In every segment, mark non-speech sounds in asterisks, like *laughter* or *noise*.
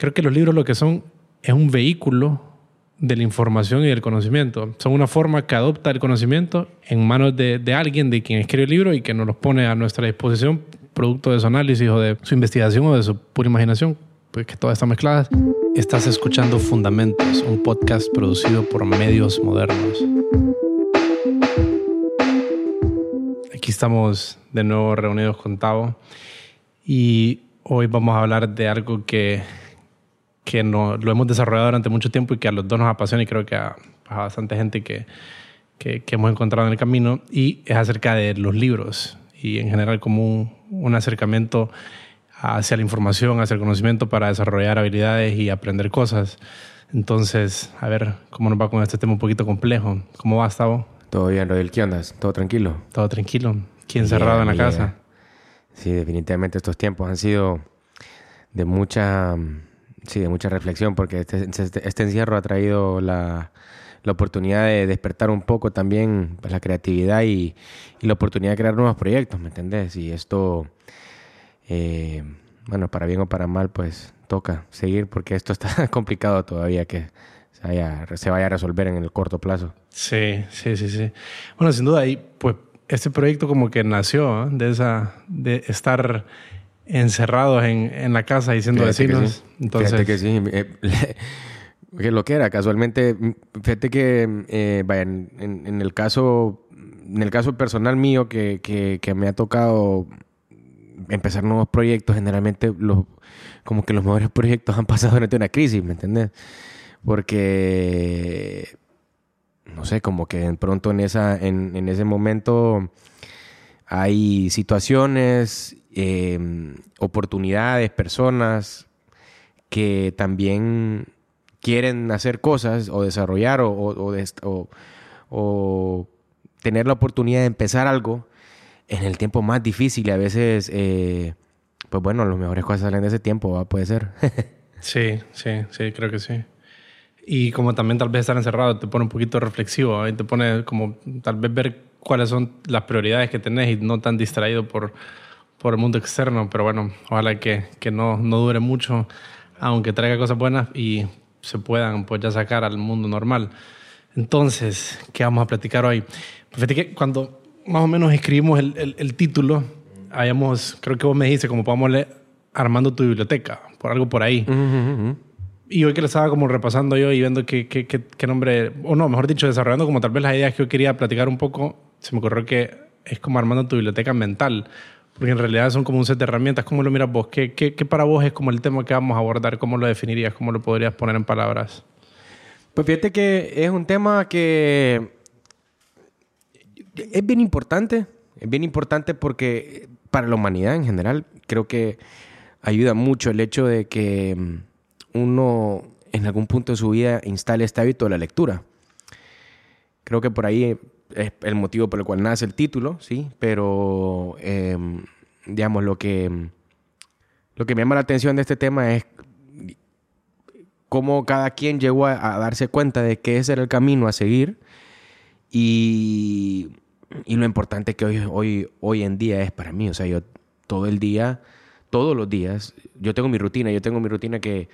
creo que los libros lo que son es un vehículo de la información y del conocimiento. Son una forma que adopta el conocimiento en manos de, de alguien, de quien escribe el libro y que nos los pone a nuestra disposición, producto de su análisis o de su investigación o de su pura imaginación, pues que todas están mezcladas. Estás escuchando Fundamentos, un podcast producido por medios modernos. Aquí estamos de nuevo reunidos con Tavo y hoy vamos a hablar de algo que que no, lo hemos desarrollado durante mucho tiempo y que a los dos nos apasiona y creo que a, bastante gente que, que, hemos encontrado en el camino y es acerca de los libros y en general como un, un acercamiento hacia la información, hacia el conocimiento para desarrollar habilidades y aprender cosas. Entonces, a ver cómo nos va con este tema un poquito complejo. ¿Cómo va, Gustavo? Todo bien, Rodel. ¿Qué onda? ¿Todo tranquilo? Todo tranquilo. ¿Quién encerrado en la casa? Sí, definitivamente estos tiempos han sido de mucha Sí, de mucha reflexión, porque este, este, este, encierro ha traído la, oportunidad de despertar un poco también pues, la creatividad y, la oportunidad de crear nuevos proyectos, ¿me entendés? Y esto, eh, bueno, para bien o para mal, pues toca seguir, porque esto está *laughs* complicado todavía que se vaya, a resolver en el corto plazo. Sí, sí, sí, sí. Bueno, sin duda, y pues este proyecto como que nació de esa, de estar encerrados en, en la casa diciendo vecinos. Entonces... Fíjate que sí. *laughs* Eh, que lo que era, casualmente, fíjate que, eh, vaya, en, en, el caso, en el caso personal mío, que, que, que, me ha tocado empezar nuevos proyectos, generalmente los, como que los mejores *laughs* proyectos han pasado durante una crisis, ¿me entiendes? Porque, no sé, como que de pronto en, esa, en, en ese momento hay situaciones Em, oportunidades, personas que también quieren hacer cosas o desarrollar o, o, tener la oportunidad de empezar algo en el tiempo más difícil y a veces, eh, pues bueno, las mejores cosas salen de ese tiempo, puede ser. *laughs* sí, sí, sí, creo que sí. Y como también tal vez estar encerrado te pone un poquito reflexivo, y te pone como tal vez ver cuáles son las prioridades que tenés y no tan distraído por por el mundo externo, pero bueno, ojalá que, que no, no dure mucho, aunque traiga cosas buenas y se puedan pues ya sacar al mundo normal. Entonces, ¿qué vamos a platicar hoy? Pues fíjate que cuando más o menos escribimos el, el, título, habíamos, creo que vos me dijiste, como podamos leer armando tu biblioteca, por algo por ahí. Y hoy que lo estaba como repasando yo y viendo qué, qué, qué, qué, nombre, o no, mejor dicho, desarrollando como tal vez las ideas que yo quería platicar un poco, se me ocurrió que es como armando tu biblioteca mental. Porque en realidad son como un set de herramientas. ¿Cómo lo miras vos? ¿Qué, qué, qué para vos es como el tema que vamos a abordar? ¿Cómo lo definirías? ¿Cómo lo podrías poner en palabras? Pues fíjate que es un tema que es bien importante. Es bien importante porque para la humanidad en general creo que ayuda mucho el hecho de que uno en algún punto de su vida instale este hábito de la lectura. Creo que por ahí es el motivo por el cual nace el título, sí, pero em, digamos lo que lo que me llama la atención de este tema es cómo cada quien llegó a, darse cuenta de que ese era el camino a seguir y, y, lo importante que hoy, hoy, hoy en día es para mí. O sea, yo todo el día, todos los días, yo tengo mi rutina, yo tengo mi rutina que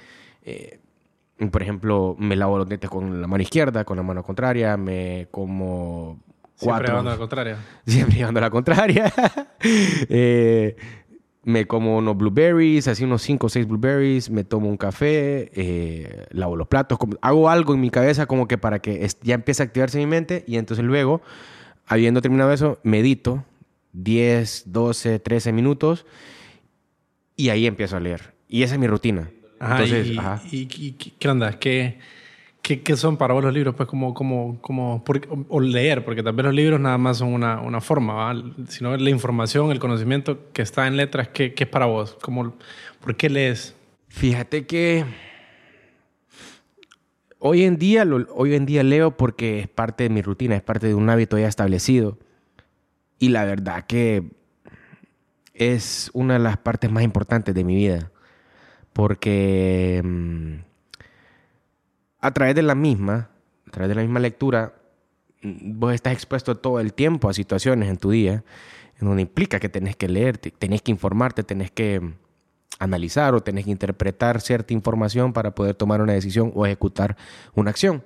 eh, por ejemplo, me lavo los dientes con la mano izquierda, con la mano contraria, me como. Siempre llevando la contraria. *laughs* Siempre llevando la contraria. *laughs* eh, me como unos blueberries, así unos cinco o seis blueberries, me tomo un café, eh, lavo los platos, hago algo en mi cabeza como que para que ya empiece a activarse mi mente y entonces luego, habiendo terminado eso, medito 10, 12, 13 minutos y ahí empiezo a leer. Y esa es mi rutina. Entonces, y, ajá. Y, ¿qué onda? ¿Qué, ¿Qué, ¿Qué, son para vos los libros? Pues como, como, como o leer, porque tal vez los libros nada más son una, una forma, ¿va? sino la información, el conocimiento que está en letras, ¿qué, qué es para vos? Como, ¿Por qué lees? Fíjate que hoy en, día, hoy en día leo porque es parte de mi rutina, es parte de un hábito ya establecido. Y la verdad que es una de las partes más importantes de mi vida porque mm, a través de la misma, a través de la misma lectura, mm, vos estás expuesto todo el tiempo a situaciones en tu día en donde implica que tenés que leer, tenés que informarte, tenés que analizar o tenés que interpretar cierta información para poder tomar una decisión o ejecutar una acción.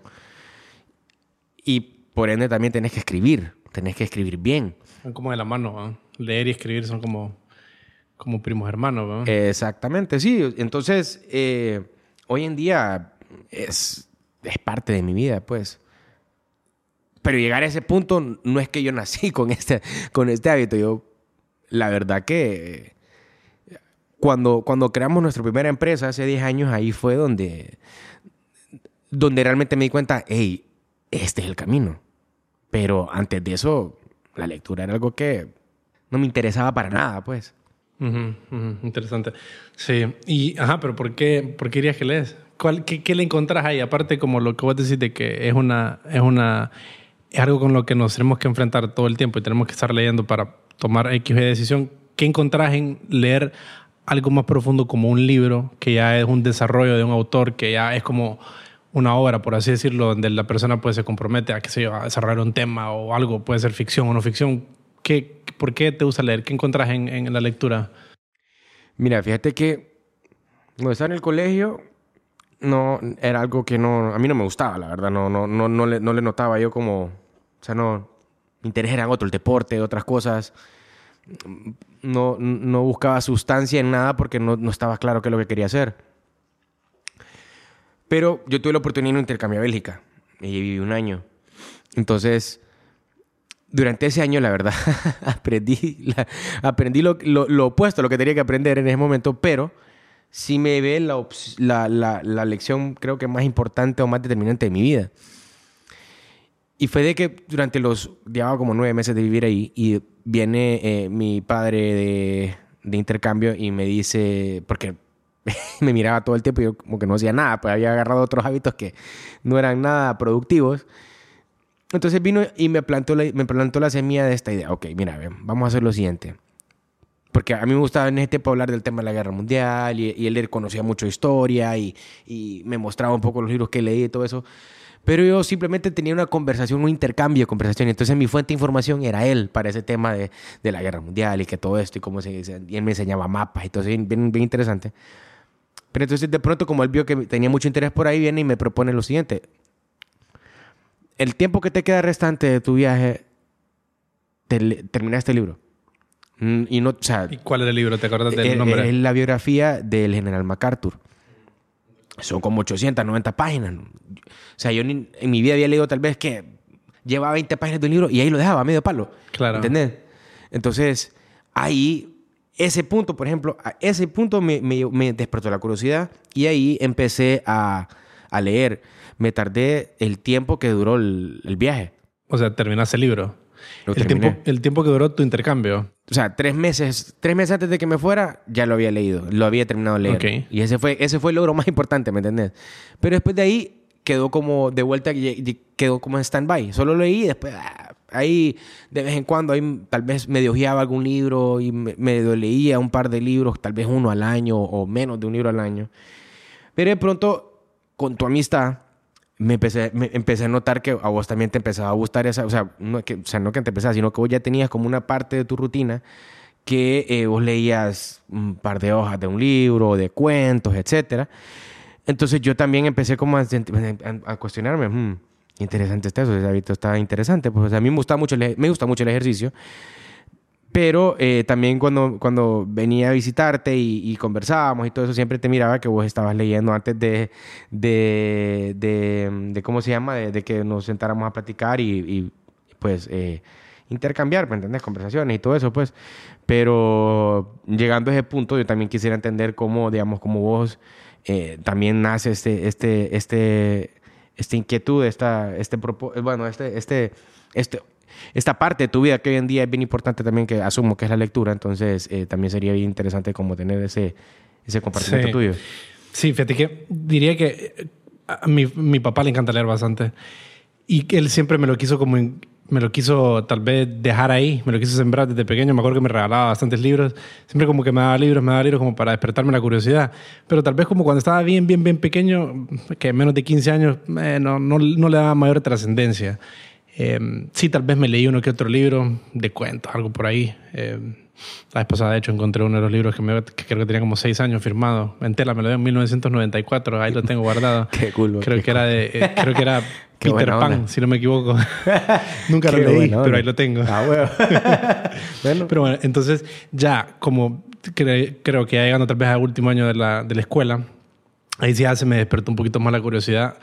Y por ende también tenés que escribir, tenés que escribir bien. Son como de la mano, leer y escribir son como, como primos hermanos. Exactamente, sí. Entonces, eh, hoy en día es, es parte de mi vida, pues. Pero llegar a ese punto no es que yo nací *laughs* con este, con este hábito. Yo, la verdad que cuando, cuando creamos nuestra primera empresa hace 10 años, ahí fue donde, donde realmente me di cuenta, hey, este es el camino. Pero antes de eso, la lectura era algo que no me interesaba para nada, pues. interesante. Sí. Y, ajá, pero ¿por qué, por qué que lees? ¿Cuál, qué, qué, le encontrás ahí? Aparte, como lo que vos decís de que es una, es una es algo con lo que nos tenemos que enfrentar todo el tiempo y tenemos que estar leyendo para tomar X decisión. ¿Qué encontrás en leer algo más profundo como un libro, que ya es un desarrollo de un autor, que ya es como una obra, por así decirlo, donde la persona pues, se compromete a, que se a desarrollar un tema o algo, puede ser ficción o no ficción? ¿Qué, ¿Por qué te gusta leer? ¿Qué encontrás en, en la lectura? Mira, fíjate que cuando estaba en el colegio, no, era algo que no, a mí no me gustaba, la verdad, no, no, no, no, le, no le notaba yo como, o sea, no, mi interés era otro, el deporte, otras cosas. No, no buscaba sustancia en nada porque no, no estaba claro qué es lo que quería hacer. Pero yo tuve la oportunidad de un intercambio a Bélgica y viví un año. Entonces, durante ese año, la verdad, *laughs* aprendí, aprendí lo, lo, lo, opuesto a lo que tenía que aprender en ese momento, pero sí me ve la, la, la, lección, creo que más importante o más determinante de mi vida. Y fue de que durante los, llevaba como nueve meses de vivir ahí y viene eh, mi padre de, de, intercambio y me dice, porque *laughs* me miraba todo el tiempo y yo como que no hacía nada, pues había agarrado otros hábitos que no eran nada productivos. Entonces vino y me plantó la, me plantó la semilla de esta idea. Ok, mira, vamos a hacer lo siguiente porque a mí me gustaba en ese tiempo hablar del tema de la guerra mundial y, él conocía mucho historia y, me mostraba un poco los libros que leí y todo eso. Pero yo simplemente tenía una conversación, un intercambio de conversación. Y entonces mi fuente de información era él para ese tema de, la guerra mundial y que todo esto y cómo se, y él me enseñaba mapas y todo eso, bien, bien interesante. Pero entonces de pronto como él vio que tenía mucho interés por ahí, viene y me propone lo siguiente. El tiempo que te queda restante de tu viaje, termina este libro. Mm, y, no, ¿Y cuál es el libro? ¿Te acuerdas del nombre? Es la biografía del general MacArthur. Son como 890 páginas. O sea, yo en mi vida había leído tal vez que llevaba 20 páginas de un libro y ahí lo dejaba a medio palo. Claro. ¿Entendés? Entonces, ahí, ese punto, por ejemplo, ese punto me, me, despertó la curiosidad y ahí empecé a, a, leer. Me tardé el tiempo que duró el, el viaje. O sea, terminaste el libro. El tiempo, el tiempo, que duró tu intercambio. O sea, tres meses, tres meses antes de que me fuera, ya lo había leído, lo había terminado de leer. Y ese fue, ese fue el logro más importante, ¿me entendés? Pero después de ahí quedó como de vuelta, quedó como en stand-by. Solo leí y después ah, ahí de vez en cuando ahí tal vez me ojeaba algún libro y me, me leía un par de libros, tal vez uno al año o menos de un libro al año. Pero de pronto, con tu amistad, me empecé, me empecé a notar que a vos también te empezaba a gustar esa, o sea, no que, o sea, no que te empezaba, sino que vos ya tenías como una parte de tu rutina que eh, vos leías un par de hojas de un libro, de cuentos, etc. Entonces yo también empecé como a, a, cuestionarme, hmm, interesante está eso, ese hábito está interesante, pues a mí me gusta mucho me gusta mucho el ejercicio pero eh, también cuando, cuando venía a visitarte y, conversábamos y todo eso, siempre te miraba que vos estabas leyendo antes de, de, de, ¿cómo se llama? De, que nos sentáramos a platicar y, pues eh, intercambiar, ¿me entiendes? Conversaciones y todo eso, pues. Pero llegando a ese punto, yo también quisiera entender cómo, digamos, cómo vos eh, también nace este, este, este, esta inquietud, esta, este, bueno, este, este, este esta parte de tu vida que hoy en día es bien importante también, que asumo que es la lectura, entonces eh, también sería bien interesante como tener ese, ese compartimiento tuyo. Sí, fíjate que diría que eh, a mi, mi papá le encanta leer bastante y que él siempre me lo quiso como me lo quiso tal vez dejar ahí, me lo quiso sembrar desde pequeño, me acuerdo que me regalaba bastantes libros, siempre como que me daba libros, me daba libros como para despertarme la curiosidad, pero tal vez como cuando estaba bien, bien, bien pequeño, que menos de 15 años, eh, no, no, no, le daba mayor trascendencia. Eh, sí, tal vez me leí uno que otro libro de cuentos, algo por ahí. Eh, la vez pasada, de hecho, encontré uno de los libros que, me, que creo que tenía como seis años firmado. En tela, me lo dio en 1994, ahí lo tengo guardado. *laughs* Qué cool. Creo, qué que, era de, eh, creo que era *laughs* Peter Pan, onda. si no me equivoco. *laughs* Nunca lo Qué leí, buena onda. pero ahí lo tengo. Ah, bueno. Pero bueno, entonces ya como cre- creo que ya llegando tal vez al último año de la, de la escuela, ahí sí ya se me despertó un poquito más la curiosidad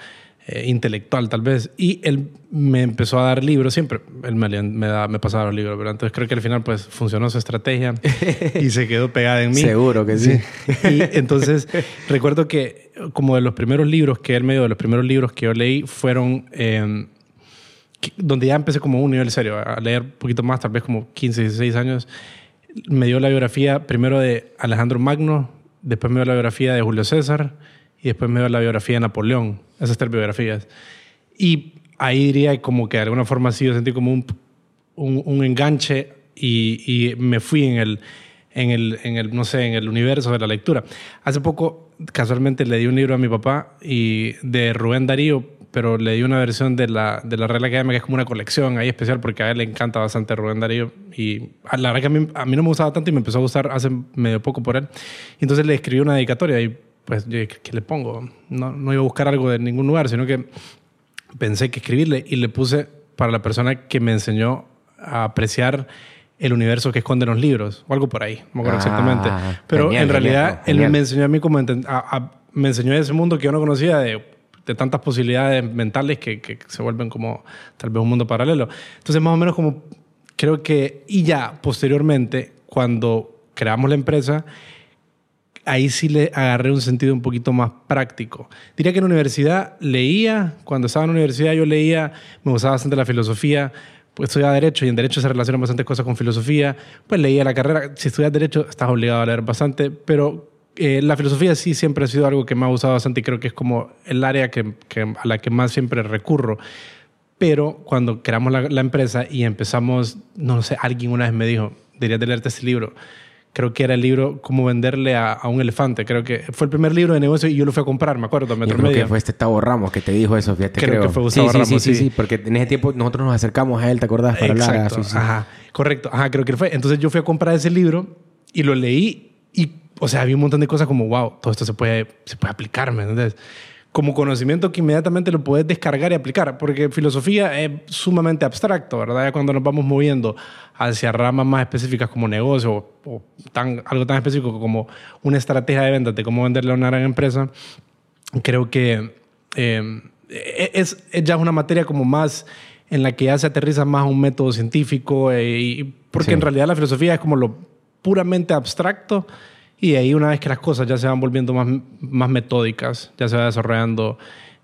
eh, intelectual tal vez. Y él me empezó a dar libros, siempre él me, me, da- me pasaba los libros, pero entonces creo que al final pues funcionó su estrategia *laughs* y se quedó pegada en mí. Seguro que sí. Y entonces *laughs* recuerdo que como de los primeros libros que él me dio, de los primeros libros que yo leí fueron... eh, donde ya empecé como un nivel serio, a leer un poquito más, tal vez como 15, 16 años, me dio la biografía primero de Alejandro Magno, después me dio la biografía de Julio César y después me dio la biografía de Napoleón, esas tres biografías. Y ahí diría como que de alguna forma sí yo sentí como un, un, un enganche y, y me fui en el, en, el, en el, no sé, en el universo de la lectura. Hace poco, casualmente, le di un libro a mi papá y de Rubén Darío, pero le di una versión de la, de la regla académica que es como una colección ahí especial porque a él le encanta bastante Rubén Darío y la verdad que a mí, a mí no me gustaba tanto y me empezó a gustar hace medio poco por él. Y entonces le escribí una dedicatoria y pues ¿qué le pongo? No, no iba a buscar algo de ningún lugar, sino que pensé que escribirle y le puse para la persona que me enseñó a apreciar el universo que esconden los libros o algo por ahí, no me acuerdo Ah, exactamente. Pero genial, en realidad genial, él me enseñó a mí como a- me enseñó ese mundo que yo no conocía de, de tantas posibilidades mentales que, que se vuelven como tal vez un mundo paralelo. Entonces más o menos como creo que y ya posteriormente cuando creamos la empresa ahí sí le agarré un sentido un poquito más práctico. Diría que en la universidad leía, cuando estaba en la universidad yo leía, me gustaba bastante la filosofía, pues estudiaba Derecho y en Derecho se relacionan bastantes cosas con filosofía, pues leía la carrera, si estudias Derecho estás obligado a leer bastante, pero eh, la filosofía sí siempre ha sido algo que me ha gustado bastante y creo que es como el área que, a la que más siempre recurro. Pero cuando creamos la, la empresa y empezamos, no sé, alguien una vez me dijo, deberías de leerte este libro. Creo que era el libro Cómo venderle a, a un elefante. Creo que fue el primer libro de negocio y yo lo fui a comprar, me acuerdo, Yo Metro creo Media. que fue este Tavo Ramos que te dijo eso, fíjate. Creo Creo, que fue Gustavo sí, sí, Ramos, sí, sí, sí. porque en ese tiempo nosotros nos acercamos a él, ¿te acordás? Para hablar. Exacto. Sí, sí. Ajá. Correcto. Ajá, creo que fue. Entonces yo fui a comprar ese libro y lo leí y, o sea, había un montón de cosas como, wow, todo esto se puede, se puede aplicar, ¿me entiendes? Como conocimiento que inmediatamente lo puedes descargar y aplicar, porque filosofía es sumamente abstracto, ¿verdad? Ya cuando nos vamos moviendo hacia ramas más específicas como negocio o, o tan, algo tan específico como una estrategia de ventas de cómo venderle a una gran empresa, creo que eh, es, es ya una materia como más en la que ya se aterriza más un método científico, eh, y- porque Sí. en realidad la filosofía es como lo puramente abstracto y de ahí una vez que las cosas ya se van volviendo más, más metódicas, ya se va desarrollando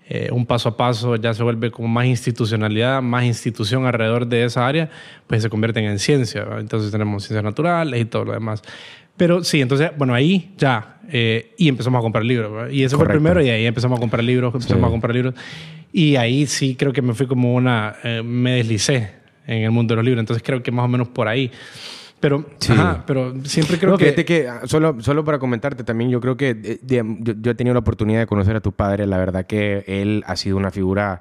eh, un paso a paso, ya se vuelve como más institucionalidad, más institución alrededor de esa área, pues se convierten en ciencia. Entonces tenemos ciencias naturales y todo lo demás. Pero sí, entonces, bueno, ahí ya, eh, y empezamos a comprar libros. Y ese fue el primero, y ahí empezamos a comprar libros, empezamos Sí. a comprar libros. Y ahí sí creo que me fui como una, eh, me deslicé en el mundo de los libros. Entonces creo que más o menos por ahí. Pero, Sí. ajá, pero siempre creo no, que... fíjate que ah, solo, solo para comentarte también, yo creo que eh, yo, yo he tenido la oportunidad de conocer a tu padre. La verdad que él ha sido una figura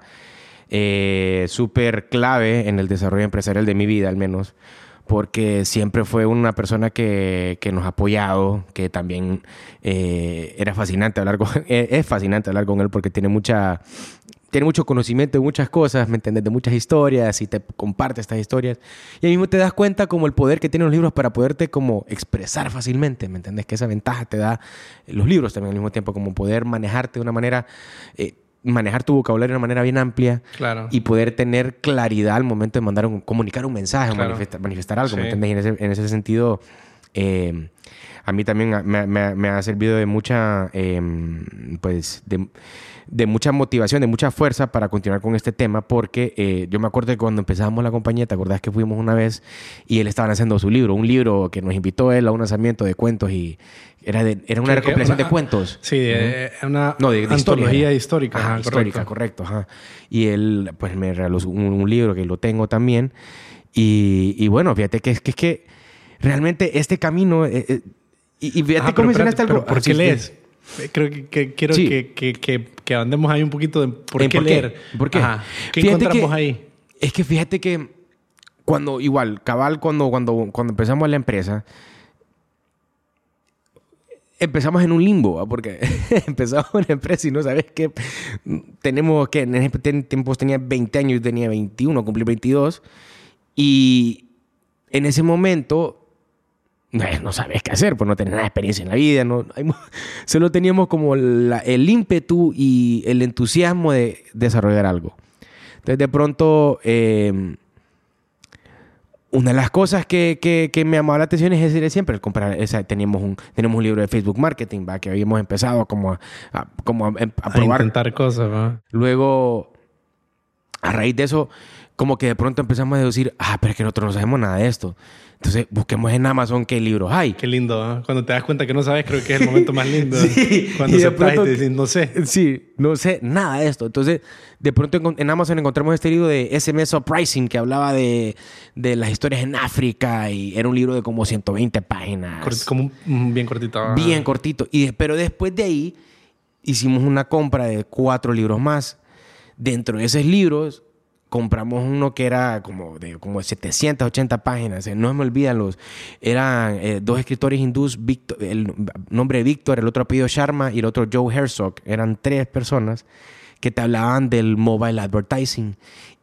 eh, súper clave en el desarrollo empresarial de mi vida, al menos. Porque siempre fue una persona que, que nos ha apoyado, que también eh, era fascinante hablar con *laughs* eh, es fascinante hablar con él porque tiene mucha tiene mucho conocimiento de muchas cosas, ¿me entiendes? De muchas historias y te comparte estas historias. Y ahí mismo te das cuenta como el poder que tienen los libros para poderte como expresar fácilmente, ¿me entiendes? Que esa ventaja te da los libros también al mismo tiempo, como poder manejarte de una manera, eh, manejar tu vocabulario de una manera bien amplia Claro. y poder tener claridad al momento de mandar un, comunicar un mensaje o Claro. manifestar, manifestar algo, ¿me entiendes? Y en ese, en ese sentido, eh, a mí también me, me- me ha servido de mucha, eh, pues, de, de mucha motivación, de mucha fuerza para continuar con este tema, porque eh, yo me acuerdo que cuando empezamos la compañía, ¿te acordás que fuimos una vez y él estaba haciendo su libro, un libro que nos invitó él a un lanzamiento de cuentos y era, de, era una recopilación de cuentos? Sí, eh, una No, de, de antología histórica. Ajá, ajá, histórica, correcto. ajá. Y él, pues, me regaló un, un libro que lo tengo también. Y, y bueno, fíjate que es que, es que realmente este camino... eh, eh, y, y fíjate Ajá, cómo mencionaste algo... ¿Por ah, qué lees? Eh, Creo que, que quiero Sí. que, que, que, andemos ahí un poquito de por ¿En qué por qué? leer. ¿Por qué? Ajá. ¿Qué Fíjate encontramos ahí? es que fíjate que cuando, igual, cabal, cuando, cuando, cuando empezamos la empresa, empezamos en un limbo, porque *laughs* empezamos una empresa y no sabes qué. Tenemos que, en ese tiempo tenía 20 años, tenía 21, cumplí 22. Y en ese momento no sabes qué hacer, pues no tenés nada de experiencia en la vida, no, *laughs* solo teníamos como el ímpetu y el entusiasmo de desarrollar algo. Entonces de pronto eh, una de las cosas que, que, me llamaba la atención es decir siempre, el comprar, esa, teníamos, un, tenemos un libro de Facebook Marketing, ¿va? que habíamos empezado como a, como a, probar. intentar cosas. ¿va? Luego, a raíz de eso, como que de pronto empezamos a decir, ah, pero es que nosotros no sabemos nada de esto. Entonces, busquemos en Amazon qué libros hay. Qué lindo, ¿eh? Cuando te das cuenta que no sabes, creo que es el momento más lindo. *laughs* sí, cuando se y te no sé. Sí, no sé nada de esto. Entonces, de pronto en Amazon encontramos este libro de SMS Pricing que hablaba de, de, las historias en África y era un libro de como 120 páginas. como bien cortito. Bien cortito. Y, pero después de ahí, hicimos una compra de cuatro libros más. Dentro de esos libros compramos uno que era como de como 780 páginas, eh, no me olvidan los, eran eh, dos escritores hindús, el nombre Víctor, el otro apellido Sharma y el otro Joe Herzog, eran tres personas que te hablaban del mobile advertising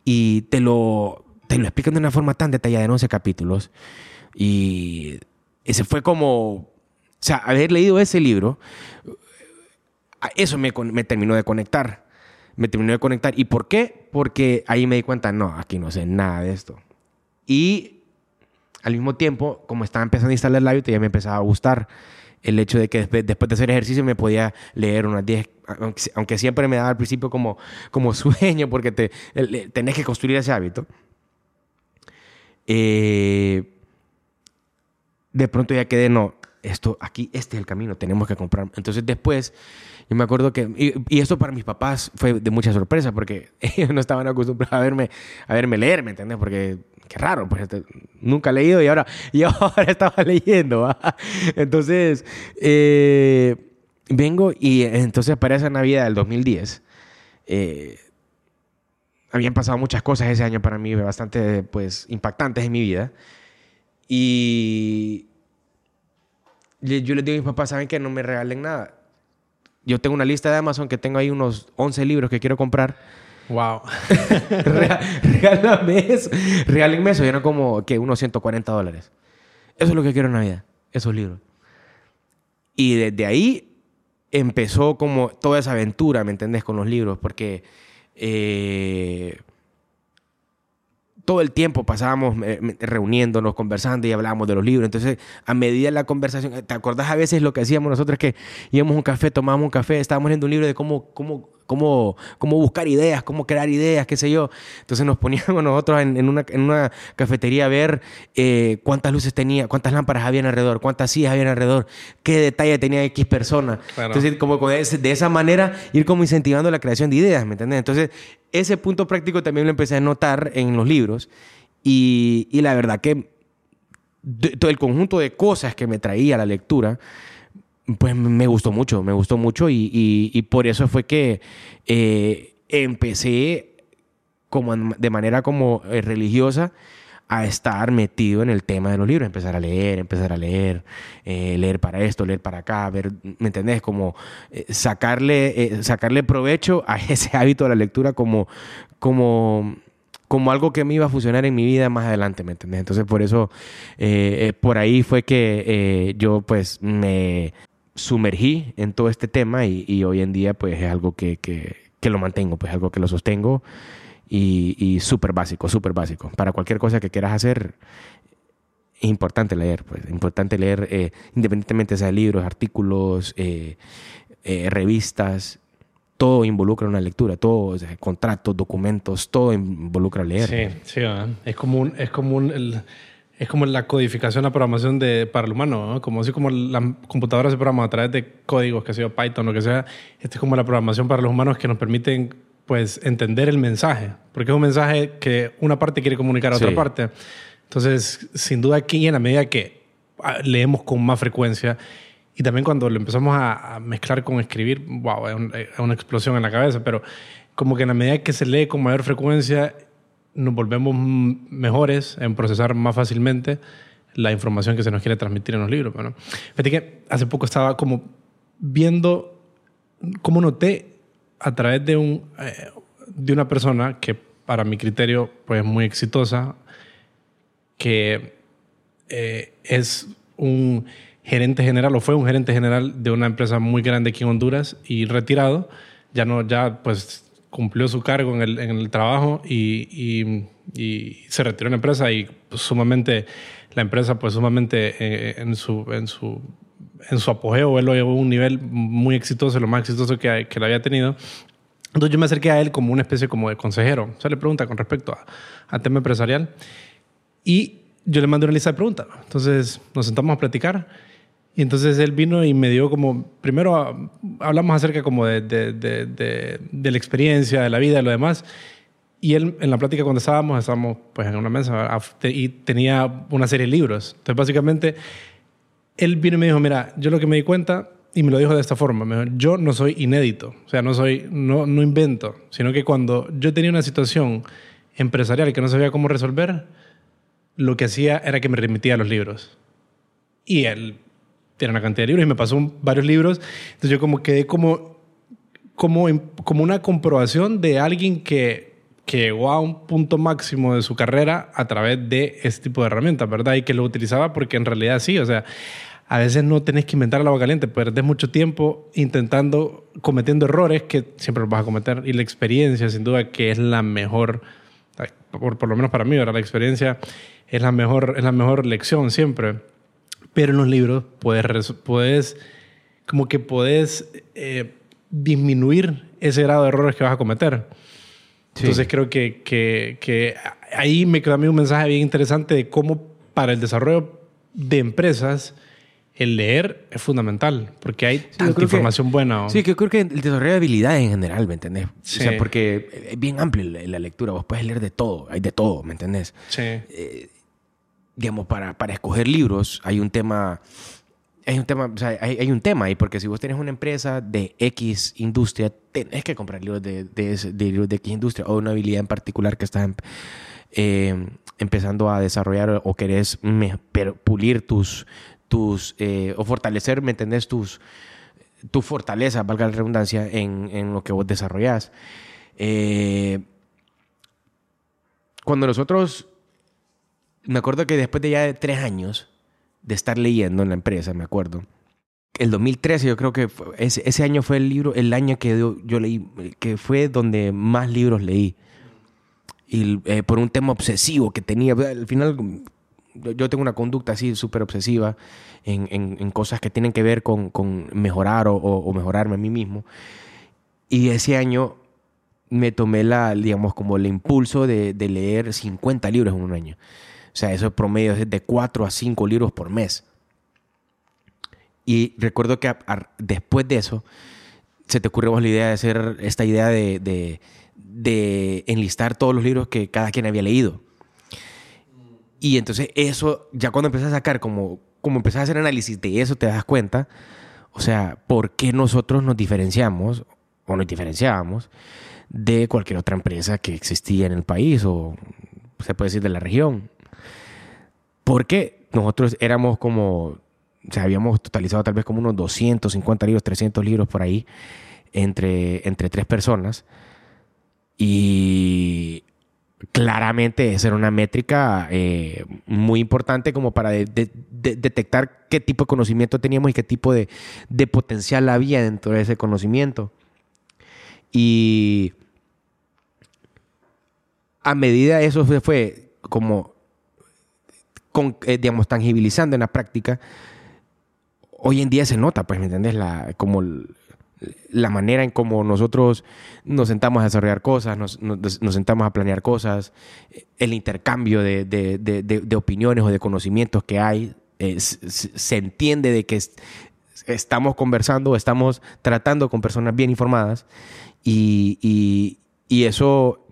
y te lo, te lo explican de una forma tan detallada en 11 capítulos y ese fue como, o sea, haber leído ese libro, eso me, me terminó de conectar me terminó de conectar. ¿Y por qué? Porque ahí me di cuenta, no, aquí no sé nada de esto. Y al mismo tiempo, como estaba empezando a instalar hábito, ya me empezaba a gustar el hecho de que después, de hacer ejercicio me podía leer unas 10, aunque, siempre me daba al principio como, como *laughs* sueño, porque te, tenés que construir ese hábito. Eh, de pronto ya quedé, no, esto aquí, este es el camino, tenemos que comprar. Entonces después yo me acuerdo que, y, esto para mis papás fue de mucha sorpresa porque *laughs* ellos no estaban acostumbrados a verme, a verme leer, ¿me entiendes? Porque qué raro, pues este, nunca he leído y ahora, *laughs* y ahora estaba leyendo. Entonces, eh, vengo y entonces para esa Navidad del 2010, eh, habían pasado muchas cosas ese año para mí, bastante pues impactantes en mi vida. Y yo les digo a mis papás, ¿saben que no me regalen nada? Yo tengo una lista de Amazon que tengo ahí unos 11 libros que quiero comprar. Wow. *laughs* Regálame eso. Regálenme eso. Eran como que unos 140 dólares. Eso es lo que quiero en Navidad. Esos libros. Y desde ahí empezó como toda esa aventura, ¿me entendés? Con los libros. Porque eh, todo el tiempo pasábamos eh, reuniéndonos, conversando y hablábamos de los libros. Entonces, a medida de la conversación, ¿te acordás a veces lo que hacíamos nosotros? Que íbamos a un café, tomábamos un café, estábamos leyendo un libro de cómo, cómo cómo, cómo buscar ideas, cómo crear ideas, qué sé yo. Entonces nos poníamos *laughs* nosotros en, una, en una, cafetería a ver eh, cuántas luces tenía, cuántas lámparas había alrededor, cuántas sillas había alrededor, qué detalle tenía X persona. Entonces, como de, esa manera, ir como incentivando la creación de ideas, ¿me entiendes? Entonces, ese punto práctico también lo empecé a notar en los libros y, y la verdad que todo el conjunto de cosas que me traía la lectura, pues me gustó mucho, me gustó mucho y, por eso fue que eh, empecé como de manera como eh, religiosa a estar metido en el tema de los libros, empezar a leer, empezar a leer, eh, leer para esto, leer para acá, ver, ¿me entendés? Como sacarle, sacarle provecho a *laughs* ese hábito de la lectura como, como, como algo que me iba a funcionar en mi vida más adelante, ¿me entendés? Entonces por eso, por ahí fue que yo pues me, sumergí en todo este tema y, hoy en día pues es algo que, lo mantengo, pues algo que lo sostengo y, y súper básico, súper básico. Para cualquier cosa que quieras hacer, es importante leer, pues es importante leer eh, independientemente sea libros, artículos, eh, eh, revistas, todo involucra una lectura, todo, contratos, documentos, todo involucra leer. Sí, sí, es como un, es como es como la codificación, la programación de, para el humano, ¿no? como así como las computadoras se programan a través de códigos, que sea Python o que sea, esta es como la programación para los humanos que nos permiten pues entender el mensaje, porque es un mensaje que una parte quiere comunicar a otra parte. Entonces, sin duda aquí en la medida que ah, leemos con más frecuencia y también cuando lo empezamos a, mezclar con escribir, wow, es, es una explosión en la cabeza, pero como que en la medida que se lee con mayor frecuencia nos volvemos mejores en procesar más fácilmente la información que se nos quiere transmitir en los libros. Bueno, fíjate que hace poco estaba como viendo cómo noté a través de, un, eh, de una persona que para mi criterio pues muy exitosa, que eh, es un gerente general o fue un gerente general de una empresa muy grande aquí en Honduras y retirado, ya no, ya pues cumplió su cargo en el, en el trabajo y, y, se retiró en la empresa y pues, sumamente, la empresa pues sumamente eh, en, su, en, su, en su apogeo, él lo llevó a un nivel muy exitoso, lo más exitoso que, que lo había tenido. Entonces yo me acerqué a él como una especie como de consejero. O sea, le pregunta con respecto a, a tema empresarial y yo le mandé una lista de preguntas. Entonces nos sentamos a platicar y entonces él vino y me dio como, primero hablamos acerca como de, de, de, de, la experiencia, de la vida, de lo demás. Y él, en la plática cuando estábamos, estábamos pues en una mesa y tenía una serie de libros. Entonces básicamente, él vino y me dijo, mira, yo lo que me di cuenta, y me lo dijo de esta forma, me dijo, yo no soy inédito, o sea, no soy, no, no invento, sino que cuando yo tenía una situación empresarial que no sabía cómo resolver, lo que hacía era que me remitía a los libros. Y él tiene una cantidad de libros y me pasó varios libros. Entonces yo como quedé como, como, como una comprobación de alguien que, que llegó a un punto máximo de su carrera a través de este tipo de herramientas, ¿verdad? Y que lo utilizaba porque en realidad sí, o sea, a veces no tenés que inventar el agua caliente, perdés mucho tiempo intentando, cometiendo errores que siempre los vas a cometer. Y la experiencia, sin duda, que es la mejor, por, por lo menos para mí, ¿verdad? La experiencia es la mejor, es la mejor lección siempre. Pero en los libros puedes, puedes como que puedes eh, disminuir ese grado de errores que vas a cometer. Entonces creo que, que, que, ahí me quedó a mí un mensaje bien interesante de cómo para el desarrollo de empresas el leer es fundamental, porque hay tanta información buena. Sí, que yo creo que el desarrollo de habilidades en general, ¿me entendés? O sea, porque es bien amplio la, lectura, vos puedes leer de todo, hay de todo, ¿me entendés? Sí. Eh, digamos, para, para escoger libros hay un tema hay un tema, o sea, hay, un tema ahí, porque si vos tenés una empresa de X industria, tenés que comprar libros de, de, de, de X industria o una habilidad en particular que estás eh, empezando a desarrollar o querés pulir tus, tus eh, o fortalecer, ¿me entendés? Tus, tu fortaleza, valga la redundancia, en, en lo que vos desarrollás. Eh, cuando nosotros me acuerdo que después de ya tres años de estar leyendo en la empresa, me acuerdo, el 2013 yo creo que ese, ese, año fue el libro, el año que yo, leí, que fue donde más libros leí. Y eh, por un tema obsesivo que tenía, al final yo tengo una conducta así súper obsesiva en, en, cosas que tienen que ver con, con mejorar o, o, mejorarme a mí mismo. Y ese año me tomé la, digamos, como el impulso de, de leer 50 libros en un año. O sea, esos promedios es de 4 a 5 libros por mes. Y recuerdo que después de eso, se te ocurrió la idea de hacer esta idea de, enlistar todos los libros que cada quien había leído. Y entonces eso, ya cuando empezás a sacar, como, como empezás a hacer análisis de eso, te das cuenta, o sea, por qué nosotros nos diferenciamos o nos diferenciábamos de cualquier otra empresa que existía en el país o se puede decir de la región. Porque nosotros éramos como, o sea, habíamos totalizado tal vez como unos 250 libros, 300 libros por ahí, entre, entre tres personas. Y claramente esa era una métrica eh, muy importante como para detectar qué tipo de conocimiento teníamos y qué tipo de, potencial había dentro de ese conocimiento. Y a medida eso fue como con, eh, digamos, tangibilizando en la práctica, hoy en día se nota, pues, ¿me entiendes? La, como la manera en cómo nosotros nos sentamos a desarrollar cosas, nos, nos, sentamos a planear cosas, el intercambio de, de, de, opiniones o de conocimientos que hay, eh, se, entiende de que estamos conversando, estamos tratando con personas bien informadas y, y, eso,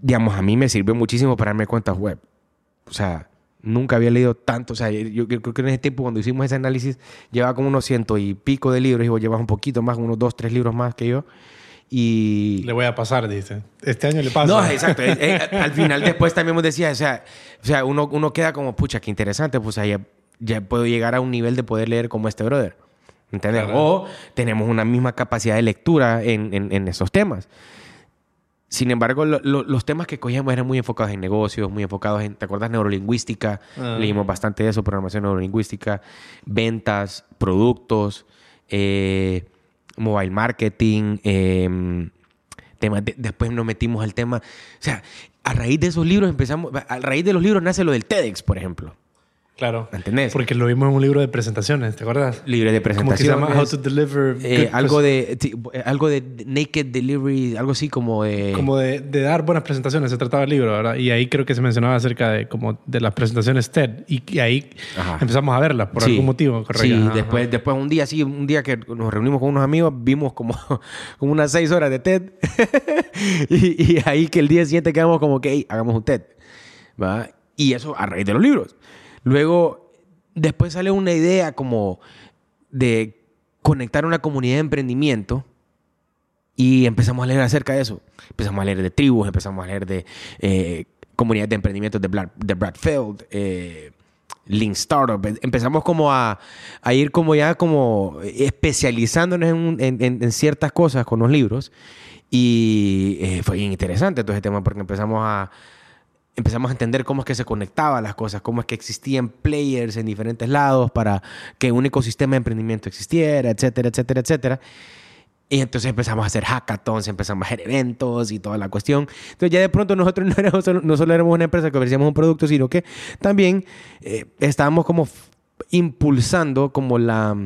digamos, a mí me sirvió muchísimo para darme cuentas web. O sea, Nunca había leído tanto. O sea, yo, creo que en ese tiempo, cuando hicimos ese análisis, llevaba como unos ciento y pico de libros y vos llevas un poquito más, unos dos, tres libros más que yo. Y... Le voy a pasar, dice. Este año le paso. No, exacto. Eh, eh, al final después también me decía, o sea, o sea uno, uno queda como, pucha, qué interesante, pues ya, ya puedo llegar a un nivel de poder leer como este brother. ¿Entendés? O tenemos una misma capacidad de lectura en, en, en esos temas. Sin embargo, los temas que cogíamos eran muy enfocados en negocios, muy enfocados en, ¿te acuerdas? Neurolingüística. Ah. Leímos bastante de eso, programación neurolingüística, ventas, productos, eh, mobile marketing, em, después nos metimos al tema. O sea, a raíz de esos libros empezamos, a raíz de los libros nace lo del TEDx, por ejemplo. Claro. ¿Entendés? Porque lo vimos en un libro de presentaciones, ¿te acuerdas? Libre de presentaciones. Como que se llama How to Deliver. Eh, algo, de, algo de Naked Delivery, algo así como de... Como de, de, dar buenas presentaciones, se trataba el libro, ¿verdad? Y ahí creo que se mencionaba acerca de, como de las presentaciones TED. Y, ahí empezamos a verlas por algún motivo, correcto. Sí, después, después un día, sí, un día que nos reunimos con unos amigos, vimos como, *laughs* como unas seis horas de TED. *laughs* y, y, ahí que el día siguiente quedamos como que, hey, hagamos un TED. ¿va? Y eso a raíz de los libros. Luego, después sale una idea como de conectar una comunidad de emprendimiento y empezamos a leer acerca de eso. Empezamos a leer de tribus, empezamos a leer de eh, comunidades de emprendimiento de, Brad, de Bradfield, eh, Lean Startup. Empezamos como a, ir como ya como especializándonos en, ciertas cosas con los libros y eh, fue bien interesante todo ese tema porque empezamos a empezamos a entender cómo es que se conectaban las cosas, cómo es que existían players en diferentes lados para que un ecosistema de emprendimiento existiera, etcétera, etcétera, etcétera. Y entonces empezamos a hacer hackathons, empezamos a hacer eventos y toda la cuestión. Entonces ya de pronto nosotros *laughs* no, éramos solo, no solo éramos una empresa que ofrecíamos un producto, sino que también eh, estábamos como impulsando como la,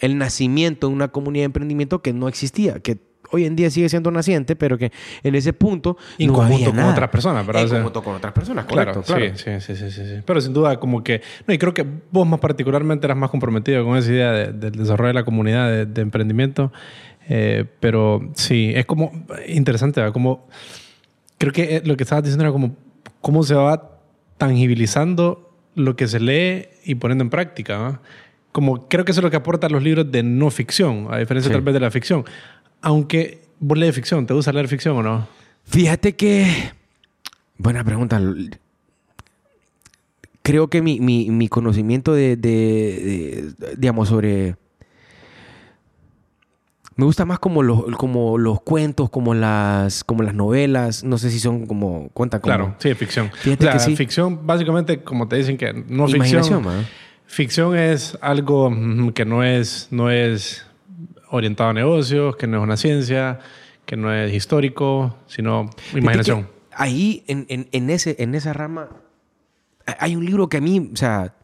el nacimiento de una comunidad de emprendimiento que no existía, que hoy en día sigue siendo naciente, pero que en ese punto en no conjunto con otras personas, ¿verdad? En conjunto con otras personas, claro, claro. Sí, sí, sí, sí, Pero sin duda como que... No, y creo que vos más particularmente eras más comprometido con esa idea del desarrollo de la comunidad de, emprendimiento. Eh, pero sí, es como interesante, ¿verdad? Como... Creo que eh, lo que estabas diciendo era como cómo se va tangibilizando lo que se lee y poniendo en práctica, ¿no? Como creo que eso es lo que aportan los libros de no ficción, a diferencia tal vez de la ficción. Aunque vos lees ficción, ¿te gusta leer ficción o no? Fíjate que. Buena pregunta. Creo que mi, mi, conocimiento de, digamos, sobre. Me gusta más como los, como los cuentos, como las, como las novelas. No sé si son como. Cuentan como. Claro, sí, ficción. Fíjate que sí. ficción, básicamente, como te dicen que no ficción. Ficción es algo que no es, no es orientado a negocios, que no es una ciencia, que no es histórico, sino imaginación. Ahí, en, en, ese, en esa rama, hay un libro que a mí, o sea,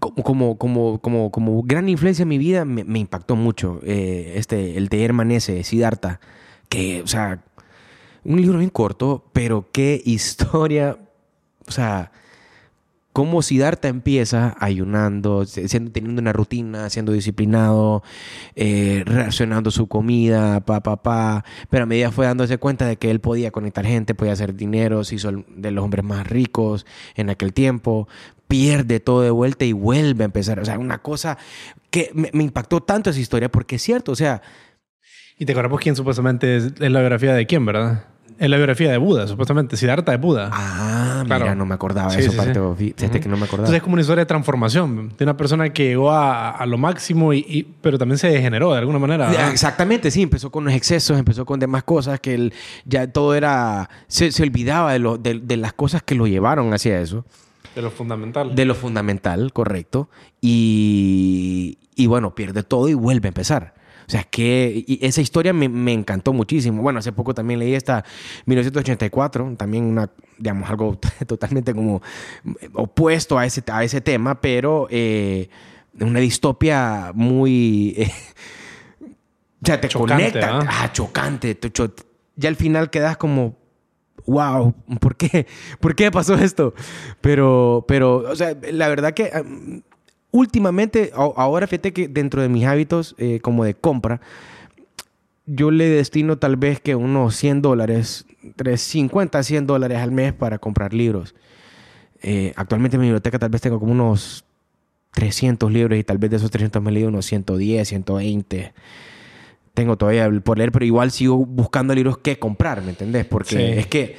como, como, como, como gran influencia en mi vida, me, impactó mucho. Eh, este, el de Herman S., Siddhartha, que, o sea, un libro bien corto, pero qué historia, o sea, cómo Siddhartha empieza ayunando, siendo, teniendo una rutina, siendo disciplinado, eh, racionando su comida, pa, pa, pa. Pero a medida fue dándose cuenta de que él podía conectar gente, podía hacer dinero, se hizo de los hombres más ricos en aquel tiempo, pierde todo de vuelta y vuelve a empezar. O sea, una cosa que me, impactó tanto esa historia porque es cierto, o sea... Y te acuerdas quién supuestamente es la biografía de quién, ¿verdad? Es la biografía de Buda, supuestamente, Siddhartha de Buda. Ah, mira, no me acordaba de eso, parte, que no me acordaba. Entonces es como una historia de transformación, de una persona que llegó a, lo máximo, y, pero también se degeneró de alguna manera. Exactamente, sí, empezó con los excesos, empezó con demás cosas, que él, ya todo era, se, olvidaba de, lo, de, las cosas que lo llevaron hacia eso. De lo fundamental. De lo fundamental, correcto. Y, y bueno, pierde todo y vuelve a empezar. O sea, que esa historia me, encantó muchísimo. Bueno, hace poco también leí esta 1984, también una, digamos, algo *laughs* totalmente como opuesto a ese, a ese tema, pero eh, una distopia muy... Eh, o sea, te conecta. Ah, chocante. ya al final quedas como, wow, ¿por qué? ¿Por qué pasó esto? Pero, pero, o sea, la verdad que últimamente, ahora fíjate que dentro de mis hábitos eh, como de compra, yo le destino tal vez que unos 100 dólares, 50 a 100 dólares al mes para comprar libros. Eh, actualmente en mi biblioteca tal vez tengo como unos 300 libros y tal vez de esos 300 me he leído unos 110, 120. tengo todavía por leer, pero igual sigo buscando libros que comprar, ¿me entendés? Porque es que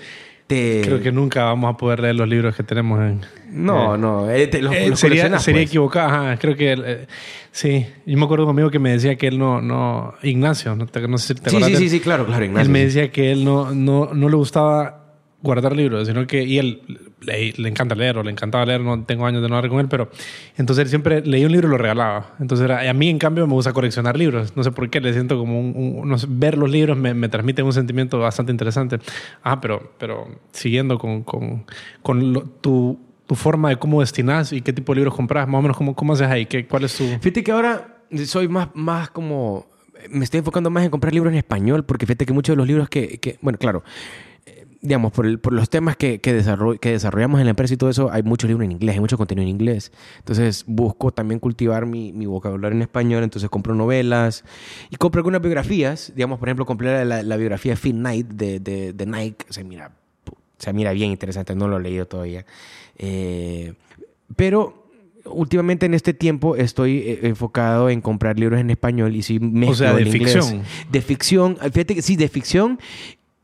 te... Creo que nunca vamos a poder leer los libros que tenemos en... No, eh, no, eh, te- los, eh, los sería sería pues. equivocado. Ajá, creo que... sí. Yo me acuerdo de un amigo que me decía que él no... no Ignacio, no, te- no sé si te Sí, sí, sí, él. sí, claro, claro, Él Ignacio. me sí. decía que él no, no, no le gustaba guardar libros, sino que... Y él le, le encanta leer o le encantaba leer. No tengo años de no hablar con él, pero... Entonces él siempre leía un libro y lo regalaba. Entonces era, a mí, en cambio, me gusta coleccionar libros. No sé por qué. Le siento como un... un- no sé, ver los libros me, me transmite un sentimiento bastante interesante. Ah, pero, pero siguiendo con, con, con lo- tu, tu forma de cómo destinas y qué tipo de libros compras, más o menos cómo, cómo haces ahí, ¿Qué, cuál es tu... Fíjate que ahora soy más, más como... Me estoy enfocando más en comprar libros en español, porque fíjate que muchos de los libros que... que- bueno, claro, digamos, por, el- por los temas que, que, desarroll- que desarrollamos en la empresa y todo eso, hay mucho libro en inglés, hay mucho contenido en inglés. Entonces busco también cultivar mi, mi vocabulario en español, entonces compro novelas y compro algunas biografías. Digamos, por ejemplo, compré la, la biografía de Phil Knight de, de, de Nike. Se mira, pu- se mira bien interesante, no lo he leído todavía. Eh, pero últimamente en este tiempo estoy eh, enfocado en comprar libros en español y sí mezclo sea, de inglés. ficción. De ficción. Fíjate que sí, de ficción.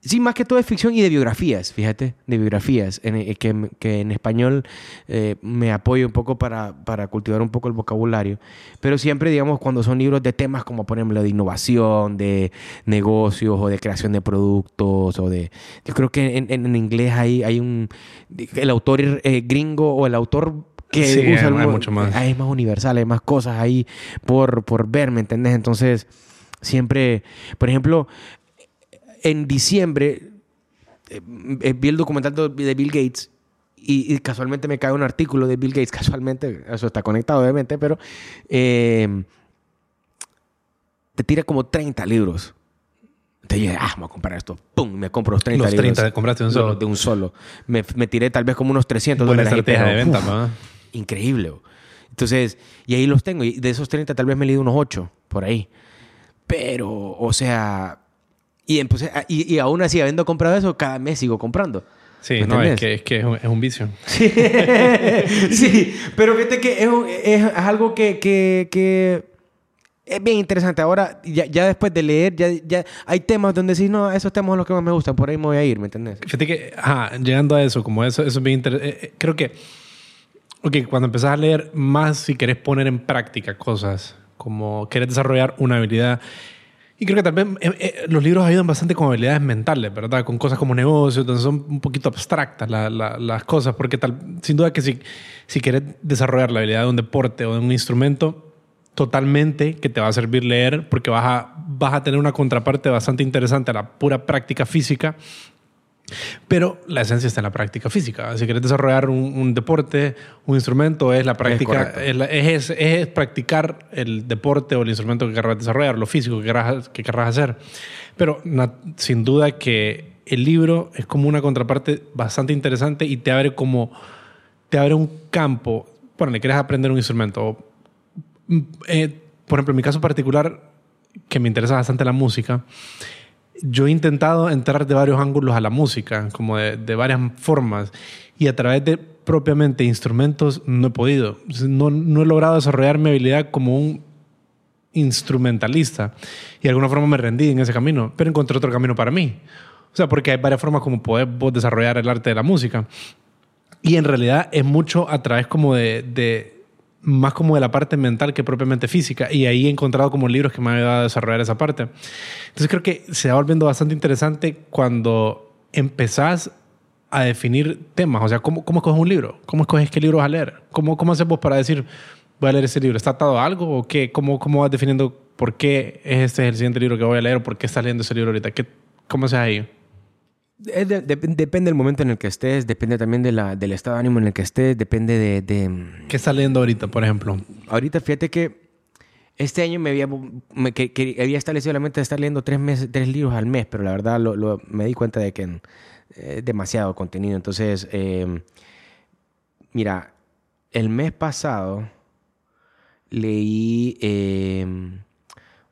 Sí, más que todo de ficción y de biografías, fíjate, de biografías, en, eh, que, que en español eh, me apoyo un poco para, para cultivar un poco el vocabulario. Pero siempre, digamos, cuando son libros de temas como, por ejemplo, de innovación, de negocios o de creación de productos, o de... Yo creo que en, inglés hay, hay un... El autor eh, gringo o el autor que Sí, usa el- mucho más. hay más universal, hay más cosas ahí por, por ver, ¿me entendés? Entonces, siempre, por ejemplo, en diciembre eh, eh, vi el documental de Bill Gates y, y casualmente me cae un artículo de Bill Gates, *laughs* casualmente, eso está conectado obviamente, pero eh, te tira como 30 libros. Yo dije, ah, vamos a comprar esto. ¡Pum! Me compro los 30 Los libros. 30 compraste de un solo. Los De un solo. Me, me tiré tal vez como unos 300 Buena dólares. estrategia de venta, uf, ¿no? Increíble. Entonces, y ahí los tengo. Y de esos 30 tal vez me he leído unos 8 por ahí. Pero, o sea... Y, entonces, y, y aún así, habiendo comprado eso, cada mes sigo comprando. Sí, ¿Me no, es que, es que es un, es un vicio. Sí, *laughs* sí, pero fíjate que es, un- es- algo que, que- que es bien interesante. Ahora, ya, ya después de leer, ya, ya hay temas donde decís, no, esos temas son los que más me gustan, por ahí me voy a ir, ¿me entendés? Fíjate que, ajá, llegando a eso, como eso, eso es bien interesante. creo que, ok, cuando empezás a leer más, si querés poner en práctica cosas, como querés desarrollar una habilidad. Y creo que tal vez eh, eh, los libros ayudan bastante con habilidades mentales, ¿verdad? Con cosas como negocios, entonces son un poquito abstractas la- la- las cosas, porque tal, sin duda que si, si querés desarrollar la habilidad de un deporte o de un instrumento, totalmente que te va a servir leer, porque vas a, vas a tener una contraparte bastante interesante a la pura práctica física, pero la esencia está en la práctica física. Si quieres desarrollar un, un deporte, un instrumento, es la práctica, es, es- es- es practicar el deporte o el instrumento que querrás desarrollar, lo físico que querrás, que querrás hacer. Pero na- sin duda que el libro es como una contraparte bastante interesante y te abre como, te abre un campo. Bueno, le quieres aprender un instrumento. mm, eh, por ejemplo, en mi caso particular, que me interesa bastante la música, yo he intentado entrar de varios ángulos a la música, como de, varias formas, y a través de propiamente instrumentos no he podido. No, no he logrado desarrollar mi habilidad como un instrumentalista. Y de alguna forma me rendí en ese camino, pero encontré otro camino para mí. O sea, porque hay varias formas como poder vos desarrollar el arte de la música. Y en realidad es mucho a través como de, de- más como de la parte mental que propiamente física. Y ahí he encontrado como libros que me han ayudado a desarrollar esa parte. Entonces creo que se va volviendo bastante interesante cuando empezás a definir temas. O sea, ¿cómo, cómo escoges un libro? ¿Cómo escoges qué libro vas a leer? ¿Cómo, cómo haces vos para decir, voy a leer ese libro? ¿Está atado a algo? ¿O qué? ¿Cómo, cómo vas definiendo por qué este es el siguiente libro que voy a leer? ¿O por qué estás leyendo ese libro ahorita? ¿Qué, ¿Cómo haces ahí? Es de- de- depende del momento en el que estés, depende también de la, del estado de ánimo en el que estés, depende de, de- ¿Qué estás leyendo ahorita, por ejemplo? Ahorita fíjate que este año me había, me, que- que había establecido la mente de estar leyendo tres, meses, tres libros al mes, pero la verdad lo- lo- me di cuenta de que mm, es demasiado contenido. Entonces, eh, mira, el mes pasado leí eh,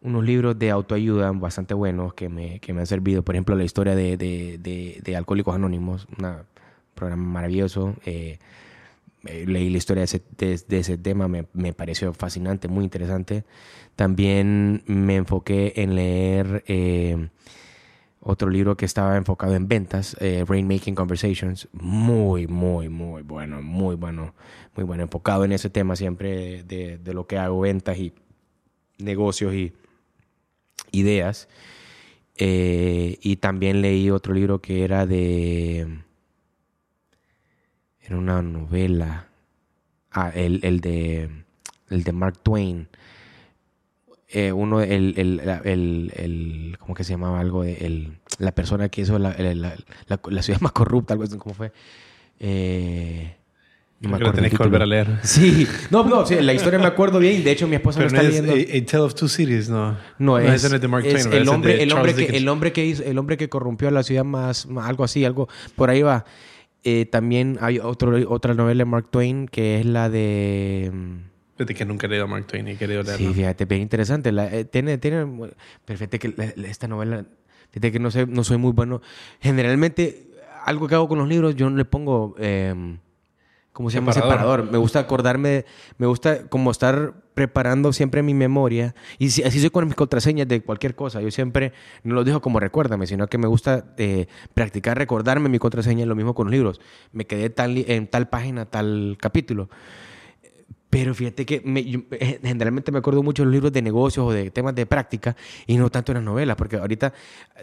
unos libros de autoayuda bastante buenos que me, que me han servido. Por ejemplo, la historia de, de, de- de Alcohólicos Anónimos, un programa maravilloso. eh, eh, leí la historia de ese, tema, me, me, pareció fascinante, muy interesante. También me enfoqué en leer eh, otro libro que estaba enfocado en ventas, eh, Rainmaking Conversations, muy, muy, muy bueno, muy bueno, muy bueno, enfocado en ese tema siempre de, de lo que hago, ventas y negocios y ideas. Eh, y también leí otro libro que era de... Era una novela. Ah, el, el de, el de Mark Twain. Eh, uno, el, el, el, el, ¿cómo que se llamaba? Algo el, la persona que hizo la, la, la, ciudad *laughs* más corrupta, algo así, ¿cómo fue? Eh, no me acuerdo. Lo tenés que volver a leer. Sí, no, no, sí, la historia me acuerdo bien. De hecho, mi esposa Pero lo está no leyendo. A, a, Tale of Two Cities, no. No, es, es, de Mark Twain, es el, hombre, el, hombre que, el hombre que hizo, el hombre que corrompió a la ciudad más, algo así, algo por ahí va. Eh, también hay otro, otra novela de Mark Twain que es la de. Fíjate que nunca he leído a Mark Twain y he querido leerla. Sí, fíjate, bien interesante. La, eh, tiene, tiene, perfecto que esta novela, fíjate que no, sé, no soy muy bueno. Generalmente, algo que hago con los libros, yo no le pongo. Eh, ¿cómo se llama? Separador. Me gusta acordarme, me gusta como estar preparando siempre mi memoria. Y así soy con mis contraseñas de cualquier cosa. Yo siempre no lo dejo como recuérdame, sino que me gusta eh, practicar recordarme mi contraseña. Lo mismo con los libros. Me quedé tal, en tal página, tal capítulo. Pero fíjate que eh, generalmente me acuerdo mucho de los libros de negocios o de temas de práctica y no tanto de las novelas, porque ahorita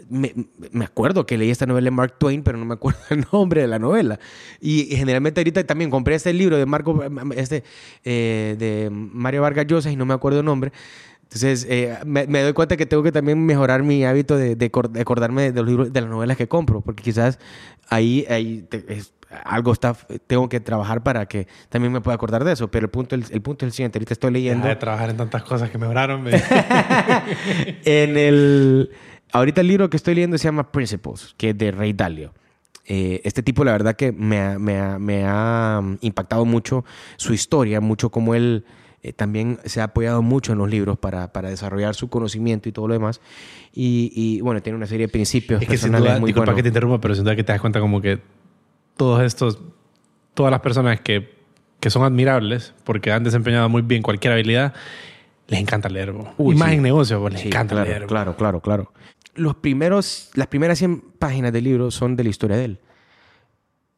me, me, acuerdo que leí esta novela de Mark Twain, pero no me acuerdo *laughs* el nombre de la novela. Y, generalmente ahorita también compré este libro de Marco, este, eh, de Mario Vargas Llosa y no me acuerdo el nombre. Entonces, eh, me, doy cuenta que tengo que también mejorar mi hábito de, de, acordarme de los libros, de las novelas que compro, porque quizás ahí, ahí algo está, tengo que trabajar para que también me pueda acordar de eso. Pero el punto, el, punto es el siguiente. Ahorita estoy leyendo. Deja de trabajar en tantas cosas que mejoraron. *laughs* en el, ahorita el libro que estoy leyendo se llama Principles, que es de Rey Dalio. Eh, este tipo, la verdad, que me ha, me, ha, me ha, impactado mucho su historia, mucho como él eh, también se ha apoyado mucho en los libros para, para, desarrollar su conocimiento y todo lo demás. Y, y bueno, tiene una serie de principios es que personales duda, muy disculpa que te interrumpa, pero sin duda que te das cuenta como que todos estos, todas las personas que, que son admirables porque han desempeñado muy bien cualquier habilidad, les encanta leer. Uy, y más en negocios, pues, les encanta claro, leer. Claro, claro, claro. Los primeros, las primeras 100 páginas del libro son de la historia de él.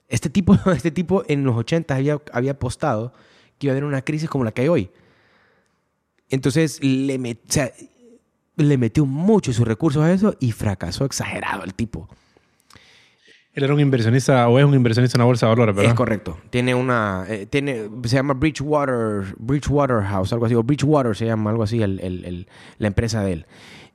Este tipo, *laughs* este tipo en los 80 había, había apostado que iba a haber una crisis como la que hay hoy. Entonces le, met, o sea, le metió mucho sus recursos a eso y fracasó exagerado el tipo. Él era un inversionista o es un inversionista en la bolsa de valores, ¿verdad? Es correcto. Tiene una, eh, tiene, se llama Bridgewater, Bridgewater House, algo así, o Bridgewater se llama, algo así, el, el, la empresa de él.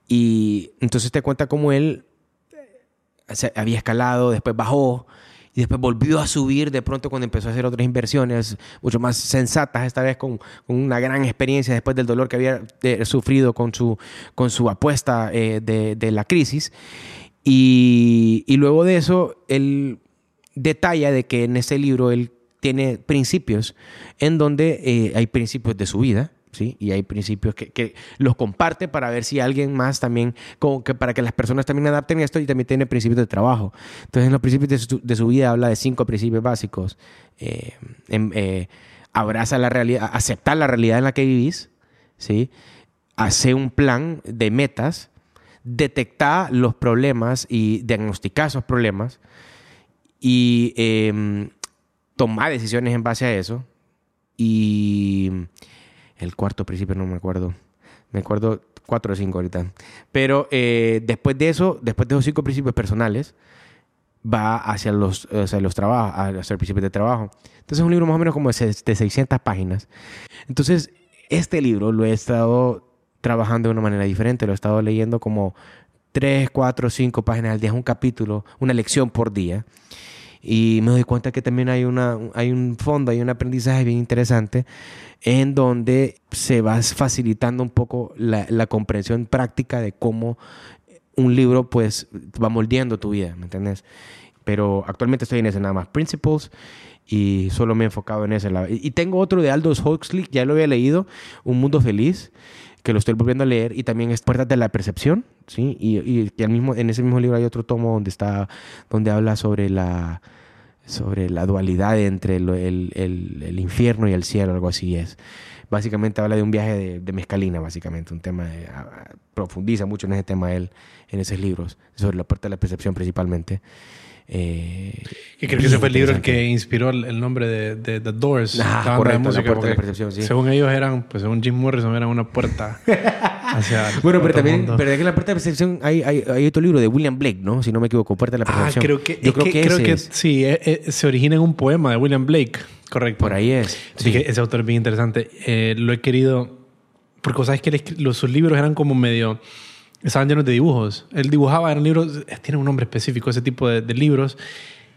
Y entonces te cuenta cómo él eh, se había escalado, después bajó y después volvió a subir de pronto cuando empezó a hacer otras inversiones mucho más sensatas, esta vez con, con una gran experiencia después del dolor que había eh, sufrido con su, con su apuesta de, de la crisis. Y, luego de eso, él detalla de que en ese libro él tiene principios en donde eh, hay principios de su vida, ¿sí? Y hay principios que, los comparte para ver si alguien más también, como que para que las personas también adapten esto y también tiene principios de trabajo. Entonces, en los principios de su, vida habla de cinco principios básicos. Eh, em, eh, abraza la realidad, aceptar la realidad en la que vivís, ¿sí? Hace un plan de metas, detectar los problemas y diagnosticar esos problemas y eh, tomar decisiones en base a eso. Y el cuarto principio no me acuerdo. Me acuerdo cuatro o cinco ahorita. Pero eh, después de eso, después de esos cinco principios personales, va hacia los, hacia los trabajos, hacia el principio de trabajo. Entonces es un libro más o menos como de 600 páginas. Entonces, este libro lo he estado trabajando de una manera diferente. Lo he estado leyendo como tres, cuatro, cinco páginas al día, un capítulo, una lección por día. Y me doy cuenta que también hay, una, hay un fondo, hay un aprendizaje bien interesante en donde se va facilitando un poco la, la comprensión práctica de cómo un libro pues va moldeando tu vida, ¿me entiendes? Pero actualmente estoy en ese nada más, Principles, y solo me he enfocado en ese. Y tengo otro de Aldous Huxley, ya lo había leído, Un Mundo Feliz, que lo estoy volviendo a leer, y también es Puertas de la Percepción, ¿sí? Y, y, mismo, en ese mismo libro hay otro tomo donde, está, donde habla sobre la, sobre la dualidad entre el, el, el, el infierno y el cielo, algo así es. Básicamente habla de un viaje de, de mezcalina, básicamente, un tema, de, a, profundiza mucho en ese tema él, en esos libros, sobre la puerta de la percepción principalmente. Eh, que creo que ese fue el libro el que inspiró el, el nombre de, de, The Doors. Ah, correcto, de música, la puerta de la percepción, sí. Según ellos eran, pues según Jim Morrison, eran una puerta *laughs* hacia Bueno, pero también, pero de que la puerta de la percepción hay, hay, hay, otro libro de William Blake, ¿no? Si no me equivoco, Puerta de la percepción. Ah, creo que, Yo creo que, que, creo que sí, eh, eh, se origina en un poema de William Blake, correcto. Por ahí es. Sí, ese autor es bien interesante. Eh, lo he querido, porque sabes que los, sus libros eran como medio estaban llenos de dibujos. Él dibujaba, eran libros, tiene un nombre específico ese tipo de, de libros.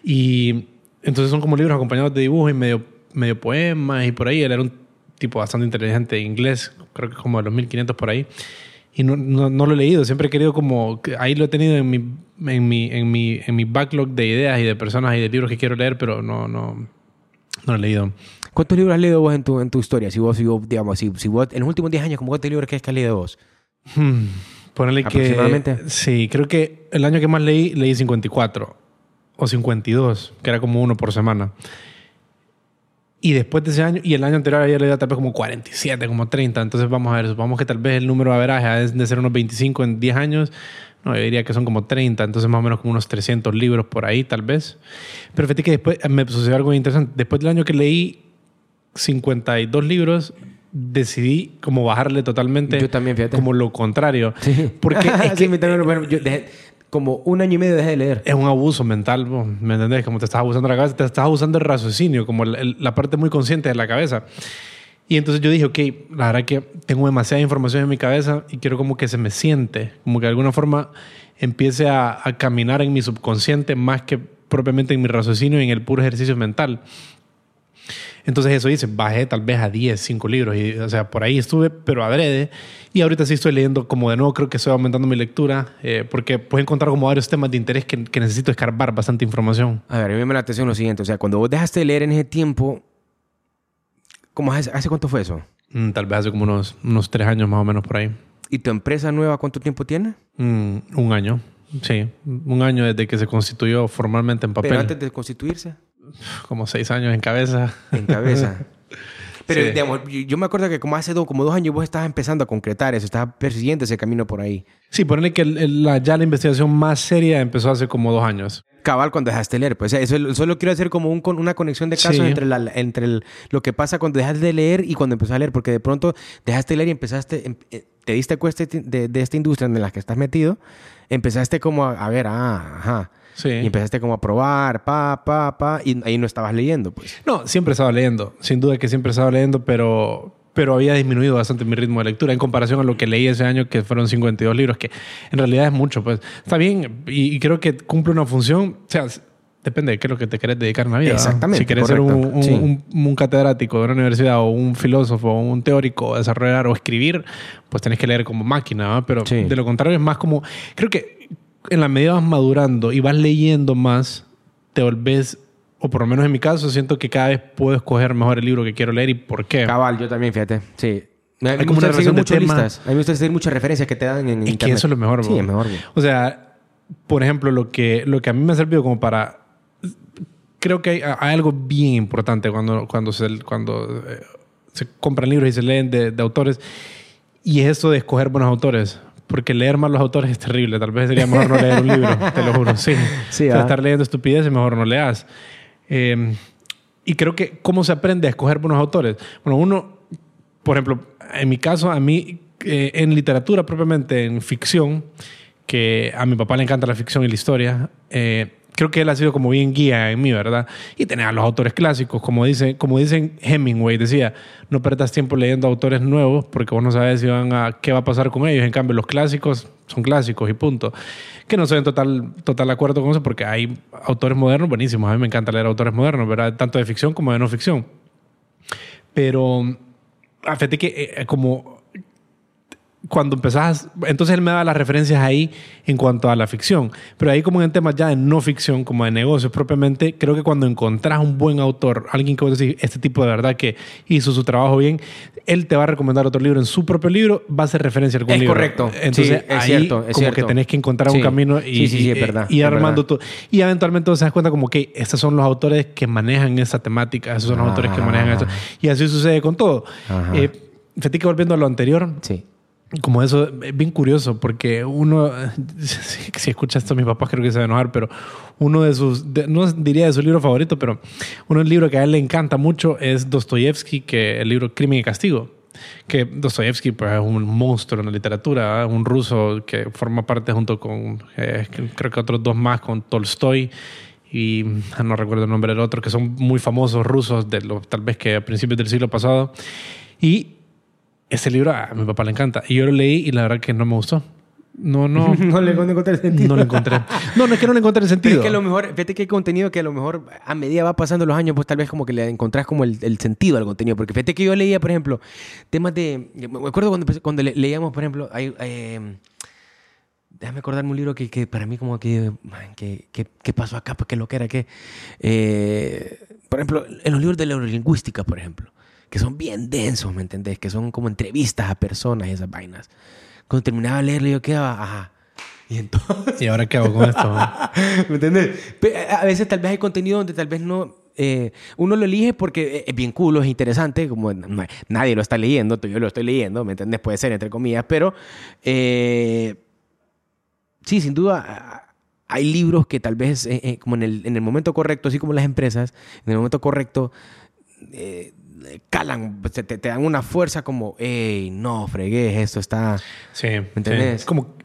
Y entonces son como libros acompañados de dibujos y medio, medio poemas y por ahí. Él era un tipo bastante inteligente inglés, creo que como de los 1500 por ahí. Y no, no, no, lo he leído, siempre he querido como... Ahí lo he tenido en mi, en, mi, en, mi, en mi backlog de ideas y de personas y de libros que quiero leer, pero no, no, no lo he leído. ¿Cuántos libros has leído vos en tu, en tu historia? Si vos, si vos digamos, si, si vos, en los últimos 10 años, ¿cómo cuántos libros crees que has leído vos? Hmm, ponerle que... Sí, creo que el año que más leí, leí 54 o 52, que era como uno por semana. Y después de ese año, y el año anterior había leído tal vez como 47, como 30. Entonces vamos a ver, supongamos que tal vez el número de averaje es de ser unos 25 en 10 años. No, yo diría que son como 30, entonces más o menos como unos 300 libros por ahí, tal vez. Pero fíjate que después me sucedió algo interesante. Después del año que leí 52 libros, decidí como bajarle totalmente. Yo también, fíjate. Como lo contrario. Sí. Porque *laughs* es que, sí, bueno, yo dejé, como un año y medio dejé de leer. Es un abuso mental, ¿me entendés? Como te estás abusando de la cabeza, te estás abusando del raciocinio, como el, el, la parte muy consciente de la cabeza. Y entonces yo dije, ok, la verdad que tengo demasiada información en mi cabeza y quiero como que se me siente, como que de alguna forma empiece a, a caminar en mi subconsciente más que propiamente en mi raciocinio y en el puro ejercicio mental. Entonces eso dice, bajé tal vez a 10, 5 libros. Y, o sea, por ahí estuve, pero adrede. Y ahorita sí estoy leyendo como de nuevo, creo que estoy aumentando mi lectura, eh, porque puedo encontrar como varios temas de interés que, que, necesito escarbar bastante información. A ver, a mí me la atención lo siguiente. O sea, cuando vos dejaste de leer en ese tiempo, ¿cómo hace, hace cuánto fue eso? Mm, tal vez hace como unos, unos tres años más o menos por ahí. ¿Y tu empresa nueva cuánto tiempo tiene? Mm, un año. Sí, un año desde que se constituyó formalmente en papel. ¿Pero antes de constituirse? Como seis años en cabeza. En cabeza. *laughs* Pero, sí. digamos, yo me acuerdo que como hace dos, como dos años vos estabas empezando a concretar eso, estabas persiguiendo ese camino por ahí. Sí, ponerle que la, ya la investigación más seria empezó hace como dos años. Cabal, cuando dejaste de leer. Pues eso solo quiero hacer como un, una conexión de casos sí. entre, la, entre el, lo que pasa cuando dejas de leer y cuando empezás a leer, porque de pronto dejaste de leer y empezaste, em, te diste cuenta de, de, esta industria en la que estás metido, empezaste como a, a ver, ah, ajá. Sí. Y empezaste como a probar, pa, pa, pa, y ahí no estabas leyendo, pues. No, siempre estaba leyendo. Sin duda que siempre estaba leyendo, pero, pero había disminuido bastante mi ritmo de lectura en comparación a lo que leí ese año, que fueron 52 libros, que en realidad es mucho, pues. Está bien, y, y creo que cumple una función. O sea, depende de qué es lo que te querés dedicar en la vida. Exactamente. Si querés correcto. ser un, un, sí. un, un, catedrático de una universidad o un filósofo o un teórico, desarrollar o escribir, pues tenés que leer como máquina, ¿no? Pero sí. de lo contrario es más como... Creo que en la medida vas madurando y vas leyendo más, te volvés, o por lo menos en mi caso, siento que cada vez puedo escoger mejor el libro que quiero leer y por qué. Cabal, yo también, fíjate. Sí. Hay como una relación de muchas listas. A mí me gusta seguir muchas referencias que te dan en es internet. que eso es lo mejor, Sí, bro. es mejor. Bro. O sea, por ejemplo, lo que, lo que a mí me ha servido como para... Creo que hay, hay algo bien importante cuando, cuando, se, cuando eh, se compran libros y se leen de, de autores y es esto de escoger buenos autores porque leer mal los autores es terrible. Tal vez sería mejor no leer un libro, *laughs* te lo juro. Sí. sí o sea, ¿ah? estar leyendo estupideces, mejor no leas. Eh, y creo que, ¿cómo se aprende a escoger buenos autores? Bueno, uno, por ejemplo, en mi caso, a mí, eh, en literatura propiamente, en ficción, que a mi papá le encanta la ficción y la historia, eh, creo que él ha sido como bien guía en mí, ¿verdad? Y tener a los autores clásicos, como, dice, como dicen Hemingway, decía, no perdas tiempo leyendo autores nuevos porque vos no sabes si van a, qué va a pasar con ellos. En cambio, los clásicos son clásicos y punto. Que no estoy en total, total acuerdo con eso porque hay autores modernos buenísimos. A mí me encanta leer autores modernos, ¿verdad? Tanto de ficción como de no ficción. Pero, fíjate que eh, como cuando empezás, entonces él me da las referencias ahí en cuanto a la ficción, pero ahí como en temas ya de no ficción, como de negocios propiamente, creo que cuando encontrás un buen autor, alguien que vos decís, este tipo de verdad que hizo su trabajo bien, él te va a recomendar otro libro en su propio libro, va a hacer referencia a algún Es libro. correcto. Entonces Sí, es ahí cierto, es como que cierto. tenés que encontrar Sí. un camino y, Sí, y- es verdad, y es armando todo. Y eventualmente te das cuenta como que estos son los autores que manejan esa temática, esos son los autores que manejan eso. Y así sucede con todo. Eh, fíjate que volviendo a lo anterior, Sí. Como eso es bien curioso porque uno *laughs* si, si escucha esto mis papás creo que se va a enojar pero uno de sus de- no diría de su libro favorito pero uno del libro que a él le encanta mucho es Dostoyevsky que el libro Crimen y Castigo que Dostoyevsky pues, es un monstruo en la literatura ¿eh? un ruso que forma parte junto con eh, creo que otros dos más con Tolstoy y ah, no recuerdo el nombre del otro que son muy famosos rusos de lo, tal vez que a principios del siglo pasado y ese libro a mi papá le encanta. Y yo lo leí y la verdad que no me gustó. No, no. *laughs* No le encontré el sentido. no lo encontré. No, no es que no le encontré el Pero sentido. es que a lo mejor, fíjate que hay contenido que a lo mejor a medida va pasando los años, pues tal vez como que le encontrás como el, el sentido al contenido. Porque fíjate que yo leía, por ejemplo, temas de... Me acuerdo cuando, cuando le- leíamos, por ejemplo, hay, eh, déjame acordarme un libro que, que para mí como que... man, que, que- ¿Qué pasó acá? Pues qué lo que era que... eh, por ejemplo, en los libros de neurolingüística, por ejemplo, que son bien densos, ¿me entendés? Que son como entrevistas a personas y esas vainas. Cuando terminaba de leerlo yo quedaba, ajá. Y entonces... *laughs* ¿Y ahora qué hago con esto? *laughs* ¿Me entiendes? Pe- A veces tal vez hay contenido donde tal vez no... eh, uno lo elige porque es bien cool, es interesante, como no- nadie lo está leyendo, yo lo estoy leyendo, ¿me entiendes? Puede ser, entre comillas, pero eh, sí, sin duda hay libros que tal vez eh, eh, como en el, en el momento correcto, así como las empresas, en el momento correcto eh, calan, te, te- dan una fuerza como, hey, no, fregué, esto está... Sí. ¿Me entendés? Como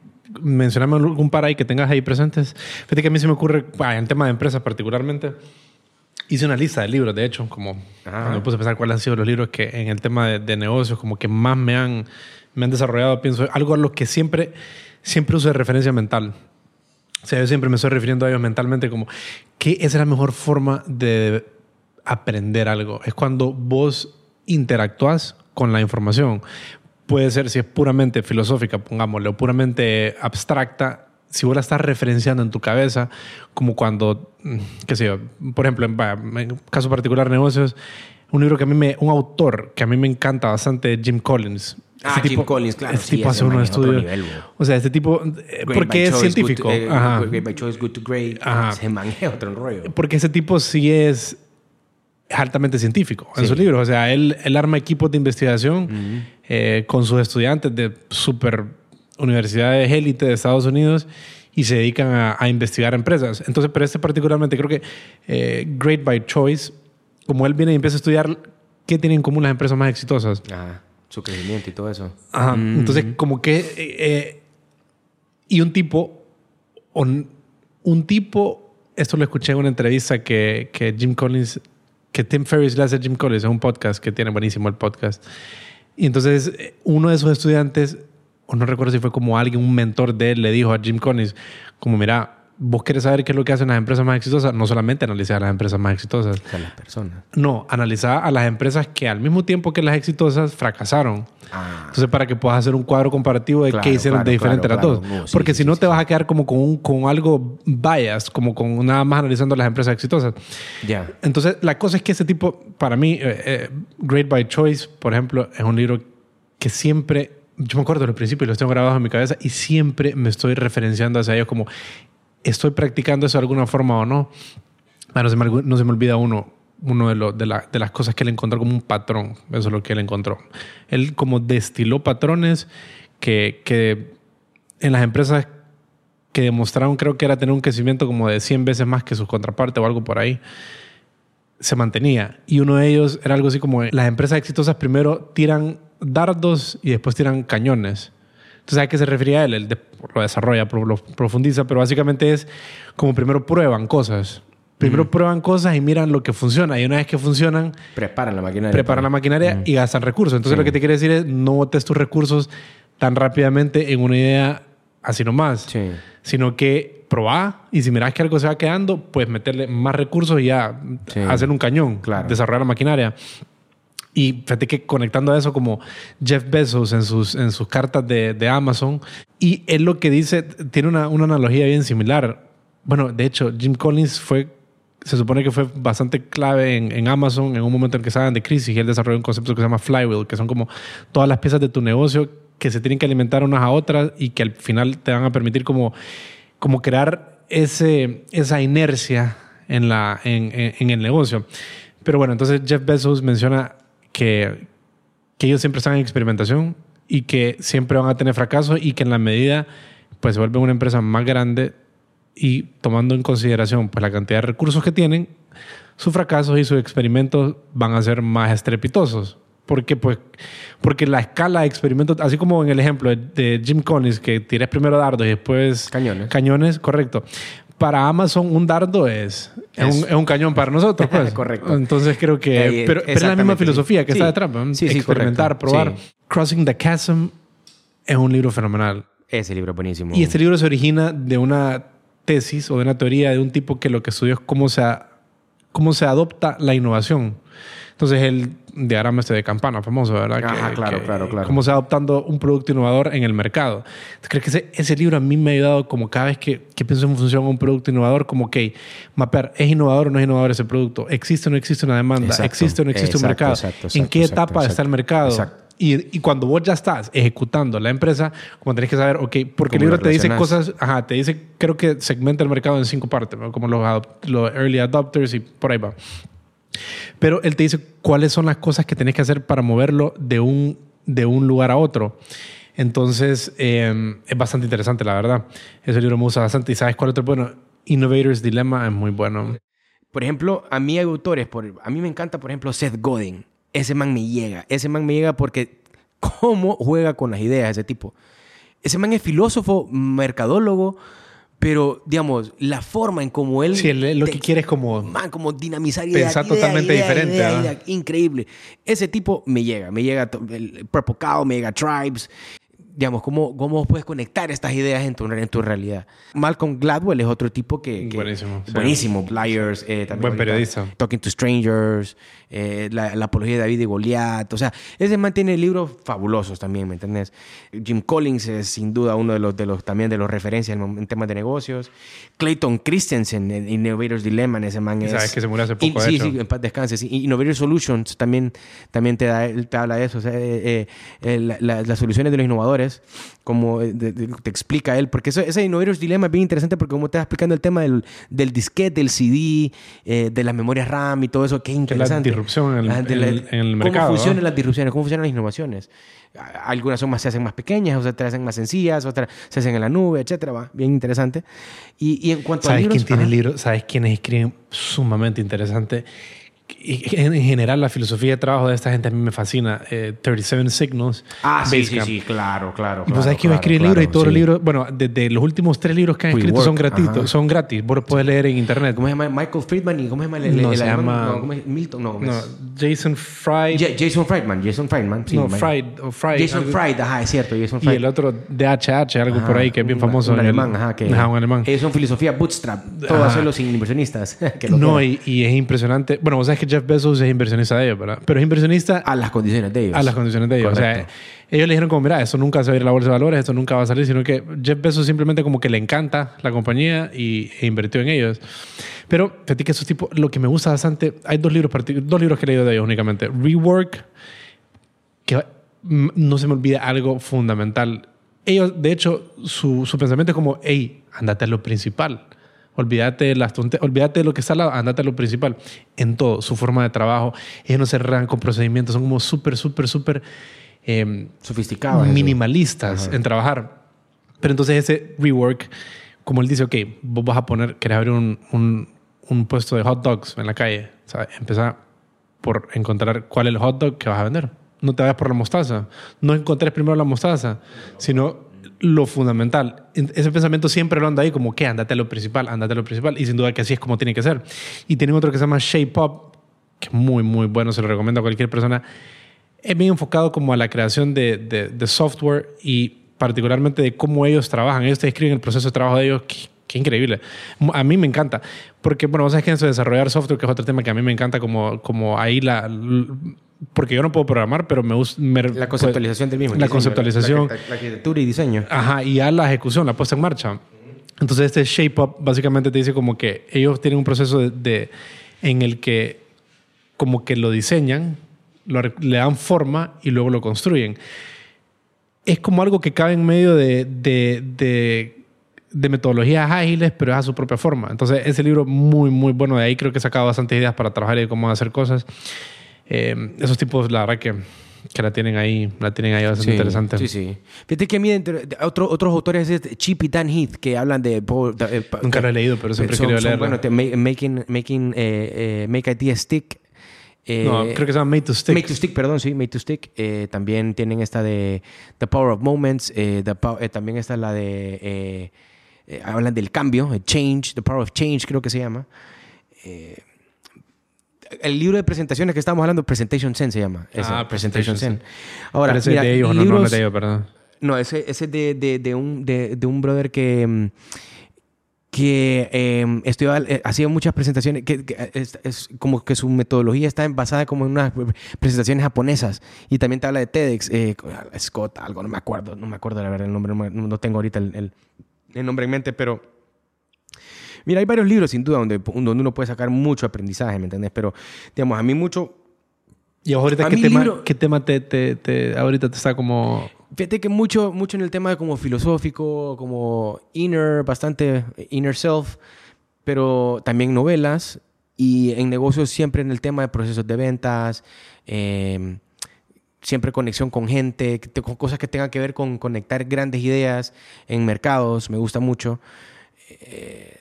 mencioname algún par ahí que tengas ahí presentes. Fíjate que a mí se me ocurre, en tema de empresas particularmente, hice una lista de libros, de hecho, como Ajá. cuando me puse a pensar cuáles han sido los libros que en el tema de, de negocios como que más me han, me han desarrollado, pienso, algo a lo que siempre, siempre uso de referencia mental. O sea, yo siempre me estoy refiriendo a ellos mentalmente como esa es la mejor forma de aprender algo. Es cuando vos interactúas con la información. Puede ser, si es puramente filosófica, pongámosle, o puramente abstracta, si vos la estás referenciando en tu cabeza, como cuando, mm, qué sé yo, por ejemplo, en, en caso particular negocios, un libro que a mí me, un autor que a mí me encanta bastante, Jim Collins. Ah, Jim Collins, claro, Este sí, tipo hace unos estudios. o sea, este tipo, eh, porque es choice, good científico. to- eh, Ajá. great by choice, good to great. Ajá. Ese man es otro rollo. Porque ese tipo sí es es altamente científico en Sí. sus libros. O sea, él, él arma equipos de investigación eh, con sus estudiantes de super universidades élite de Estados Unidos y se dedican a, a investigar empresas. Entonces, pero este particularmente creo que eh, Great by Choice, como él viene y empieza a estudiar qué tienen en común las empresas más exitosas. Ajá. Su crecimiento y todo eso. Ajá. Entonces, como que. eh, eh, y un tipo. Un, un tipo. Esto lo escuché en una entrevista que, que Jim Collins. Que Tim Ferriss le hace a Jim Collins. Es un podcast que tiene buenísimo el podcast. Y entonces, uno de sus estudiantes. O no recuerdo si fue como alguien, un mentor de él, le dijo a Jim Collins: Como, mira, vos querés saber qué es lo que hacen las empresas más exitosas. No solamente analizar a las empresas más exitosas. O sea, las personas. No, analizar a las empresas que al mismo tiempo que las exitosas fracasaron. Ah. Entonces, para que puedas hacer un cuadro comparativo de Claro, qué hicieron claro, de diferente claro, las dos. claro. No, sí, Porque sí, si no, te vas a quedar como con, un- con algo bias, como con nada más analizando las empresas exitosas. Ya. Entonces, la cosa es que ese tipo, para mí, eh, eh, Great by Choice, por ejemplo, es un libro que siempre, yo me acuerdo de los principios, los tengo grabados en mi cabeza y siempre me estoy referenciando hacia ellos como, estoy practicando eso de alguna forma o no. Ah, no, se me, olvida uno, uno de las cosas que él encontró como un patrón. Eso es lo que él encontró. Él como destiló patrones que, que en las empresas que demostraron, creo que era tener un crecimiento como de 100 veces más que sus contrapartes o algo por ahí, se mantenía. Y uno de ellos era algo así como, las empresas exitosas primero tiran dardos y después tiran cañones. Entonces, ¿a qué se refería él? Él de- lo desarrolla, lo profundiza, pero básicamente es como primero prueban cosas. Primero prueban cosas y miran lo que funciona. Y una vez que funcionan, Preparan la maquinaria. preparan la maquinaria y gastan recursos. Entonces, lo que te quiere decir es no botes tus recursos tan rápidamente en una idea así nomás, Sí. sino que probá y si miras que algo se va quedando, pues meterle más recursos y ya Sí. hacer un cañón, Claro. desarrollar la maquinaria. Y fíjate que conectando a eso como Jeff Bezos en sus, en sus cartas de, de Amazon, y él lo que dice tiene una, una analogía bien similar. Bueno, de hecho, Jim Collins fue se supone que fue bastante clave en, en, Amazon en un momento en que estaban de crisis y él desarrolló un concepto que se llama flywheel, que son como todas las piezas de tu negocio que se tienen que alimentar unas a otras y que al final te van a permitir como, como crear ese, esa inercia en, la, en, en, el negocio. Pero bueno, entonces Jeff Bezos menciona que, que ellos siempre están en experimentación y que siempre van a tener fracaso y que en la medida pues se vuelven una empresa más grande y tomando en consideración pues, la cantidad de recursos que tienen, sus fracasos y sus experimentos van a ser más estrepitosos. Porque, pues, porque la escala de experimentos, así como en el ejemplo de Jim Collins, que tires primero dardos y después cañones, cañones correcto. Para Amazon un dardo es, es, un, cañón para nosotros, pues. *laughs* correcto. Entonces creo que... pero, es la misma filosofía que está detrás. Sí, Experimentar, probar. Crossing the Chasm es un libro fenomenal. Ese libro es buenísimo. Y este libro se origina de una tesis o de una teoría de un tipo que lo que estudió es cómo se, cómo se adopta la innovación. Entonces, el diagrama este de campana famoso, ¿verdad? Ajá, claro, claro, claro. Cómo se va adoptando un producto innovador en el mercado. ¿Crees que ese, ese, libro a mí me ha ayudado como cada vez que, que pienso en función de un producto innovador, como que mapear, ¿es innovador o no es innovador ese producto? ¿Existe o no existe una demanda? ¿Existe o no existe un mercado? ¿En qué etapa está el mercado? Exacto. Y, y, cuando vos ya estás ejecutando la empresa, como tenés que saber, ok, porque el libro te dice cosas, ajá, te dice, creo que segmenta el mercado en cinco partes, como los, los early adopters y por ahí va. Pero él te dice cuáles son las cosas que tenés que hacer para moverlo de un, de un lugar a otro. Entonces, eh, es bastante interesante, la verdad. Ese libro me gusta bastante. ¿Y sabes cuál otro? Bueno, Innovator's Dilemma es muy bueno. Por ejemplo, a mí hay autores, por, a mí me encanta, por ejemplo, Seth Godin. Ese man me llega. Ese man me llega porque *laughs* cómo juega con las ideas ese tipo. Ese man es filósofo, mercadólogo, pero digamos, la forma en cómo él... Sí, lo que quiere es como... Man, como dinamizar ideas. Pensar totalmente diferente. increíble. Ese tipo me llega. Me llega el Purple Cow, me llega Tribes digamos, cómo, cómo puedes conectar estas ideas en tu, en tu realidad. Malcolm Gladwell es otro tipo que... buenísimo. Buenísimo. Liars. Eh, también Buen periodista. Talking to Strangers, eh, la, apología de David y Goliat. O sea, ese man tiene libros fabulosos también, ¿me entiendes? Jim Collins es sin duda uno de los, de los también de los referencias en, temas de negocios. Clayton Christensen en Innovators Dilemma, ese man es... Sabes que se murió hace poco, Sí, sí, en paz descanse. Sí. Innovator Solutions también, también te, da, te habla de eso. O sea, eh, las soluciones de los innovadores como eh, te explica él, porque ese Innovators Dilemma es bien interesante porque como te está explicando el tema del, del disquete, del CD, eh, de las memorias RAM y todo eso, qué interesante. La disrupción en el, en el, mercado. Cómo funcionan las disrupciones, cómo funcionan las innovaciones. Algunas son más, se hacen más pequeñas, otras se hacen más sencillas, otras se hacen en la nube, etcétera, va, bien interesante. Y, y en cuanto ¿Sabes a libros, quién tiene libros? ¿Sabes quiénes escriben sumamente interesante? Y en general la filosofía de trabajo de esta gente a mí me fascina. 37 eh, Signals. Ah, sí, sí, sí, claro, claro. Y pues sabes que iba a escribir libros y todos los libros, bueno, desde los últimos tres libros que han escrito son gratuitos, son gratis. Vos los puedes leer en internet. ¿Cómo se llama? Michael Friedman y ¿cómo se llama el, no, se llama... No, ¿cómo es? Milton, no, no Jason Fried. Jason Friedman, Jason Friedman. Sí, no, Fried, o Fried. Jason Fried, ajá, es cierto, Jason Fried. Y el otro DHH, algo por ahí que es bien famoso. Un alemán, ajá, que... Ajá, un alemán. Es una filosofía bootstrap, todo hacerlo sin inversionistas. *laughs* no, y, y, es impresionante. Bueno, vos sabes que Jeff Bezos es inversionista de ellos, ¿verdad? Pero es inversionista... A las condiciones de ellos. A las condiciones de ellos. O sea, ellos le dijeron como, mira, eso nunca se va a ir a la bolsa de valores, esto nunca va a salir, sino que Jeff Bezos simplemente como que le encanta la compañía y, e invirtió en ellos. Pero, fíjate que esos tipos, lo que me gusta bastante, hay dos libros, dos libros que he leído de ellos únicamente. Rework, que no se me olvida algo fundamental. Ellos, de hecho, su, su pensamiento es como, hey, andate a lo principal. Olvídate de las olvídate de lo que está al lado, andate a lo principal. En todo, su forma de trabajo. Ellos no se erran con procedimientos, son como súper, súper, súper eh, sofisticados. Minimalistas en trabajar. Pero entonces ese rework, como él dice, ok, vos vas a poner, querés abrir un, un, un puesto de hot dogs en la calle. O sea, empieza por encontrar cuál es el hot dog que vas a vender. No te vayas por la mostaza. No encontres primero la mostaza, sino lo fundamental. Ese pensamiento siempre lo anda ahí como que andate a lo principal, andate a lo principal. Y sin duda que así es como tiene que ser. Y tienen otro que se llama Shape Up, que es muy, muy bueno, se lo recomiendo a cualquier persona. Es bien enfocado como a la creación de, de, software y particularmente de cómo ellos trabajan. Ellos te describen el proceso de trabajo de ellos, Qué increíble. A mí me encanta. Porque, bueno, vos sabés que en eso de desarrollar software, que es otro tema que a mí me encanta, como, como ahí la. Porque yo no puedo programar, pero me gusta. La conceptualización del mismo. La conceptualización. La, arquitectura y diseño. Ajá, y ya la ejecución, la puesta en marcha. Entonces, este Shape Up básicamente te dice como que ellos tienen un proceso de, en el que, como que lo diseñan, le dan forma y luego lo construyen. Es como algo que cabe en medio de, de de metodologías ágiles, pero es a su propia forma. Entonces, ese libro muy, muy bueno. De ahí creo que he sacado bastantes ideas para trabajar y cómo hacer cosas. Eh, esos tipos, la verdad que, que, la tienen ahí, la tienen ahí bastante interesante. Sí, sí. Fíjate que miren, otro, otros autores es Chip y Dan Heath que hablan de... Nunca lo he leído, pero siempre he querido leerlo. Bueno, making, making eh, eh, Make Ideas Stick. no, creo que se llama Made to Stick. Made to Stick, perdón, sí, Made to Stick. también tienen esta de The Power of Moments. también está la de eh, hablan del cambio, el change, the power of change creo que se llama. Eh, el libro de presentaciones que estamos hablando, Presentation Zen se llama. ah, Presentation Zen. Ahora, ese de ellos, no, no, de ellos, perdón. No, ese, es de, de, de, un, de, un brother que, mm, que eh, estudió, eh, hacía muchas presentaciones, que, es, como que su metodología está basada como en unas presentaciones japonesas. Y también te habla de TEDx, Scott, algo, no me acuerdo, no me acuerdo la verdad el nombre, no, tengo ahorita el el nombre en mente, pero mira, hay varios libros sin duda donde, donde uno puede sacar mucho aprendizaje, ¿me entiendes? Pero, digamos, a mí mucho... ¿Y ahorita qué, tema, qué tema te, te, ahorita te está como...? Fíjate que mucho, mucho en el tema como filosófico, como inner, bastante inner self, pero también novelas y en negocios siempre en el tema de procesos de ventas, eh, siempre conexión con gente, con cosas que tengan que ver con conectar grandes ideas en mercados, me gusta mucho. Eh,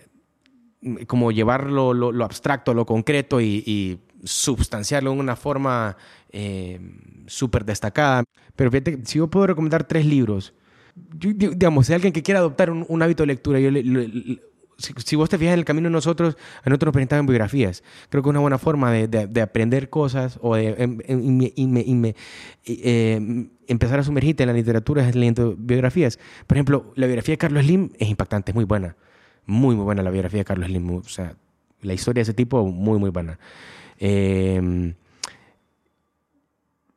como llevar lo, lo, abstracto a lo concreto y, y, substanciarlo en una forma eh, súper destacada. Pero fíjate, si yo puedo recomendar tres libros, digamos, si alguien que quiera adoptar un, hábito de lectura, yo le, si, vos te fijas en el camino de nosotros, a nosotros nos biografías. Creo que es una buena forma de, de, aprender cosas o de em, em, eh, empezar a sumergirte en la literatura es leyendo biografías. Por ejemplo, la biografía de Carlos Slim es impactante, es muy buena. Muy, muy buena la biografía de Carlos Slim. O sea, la historia de ese tipo, muy, muy buena. Eh,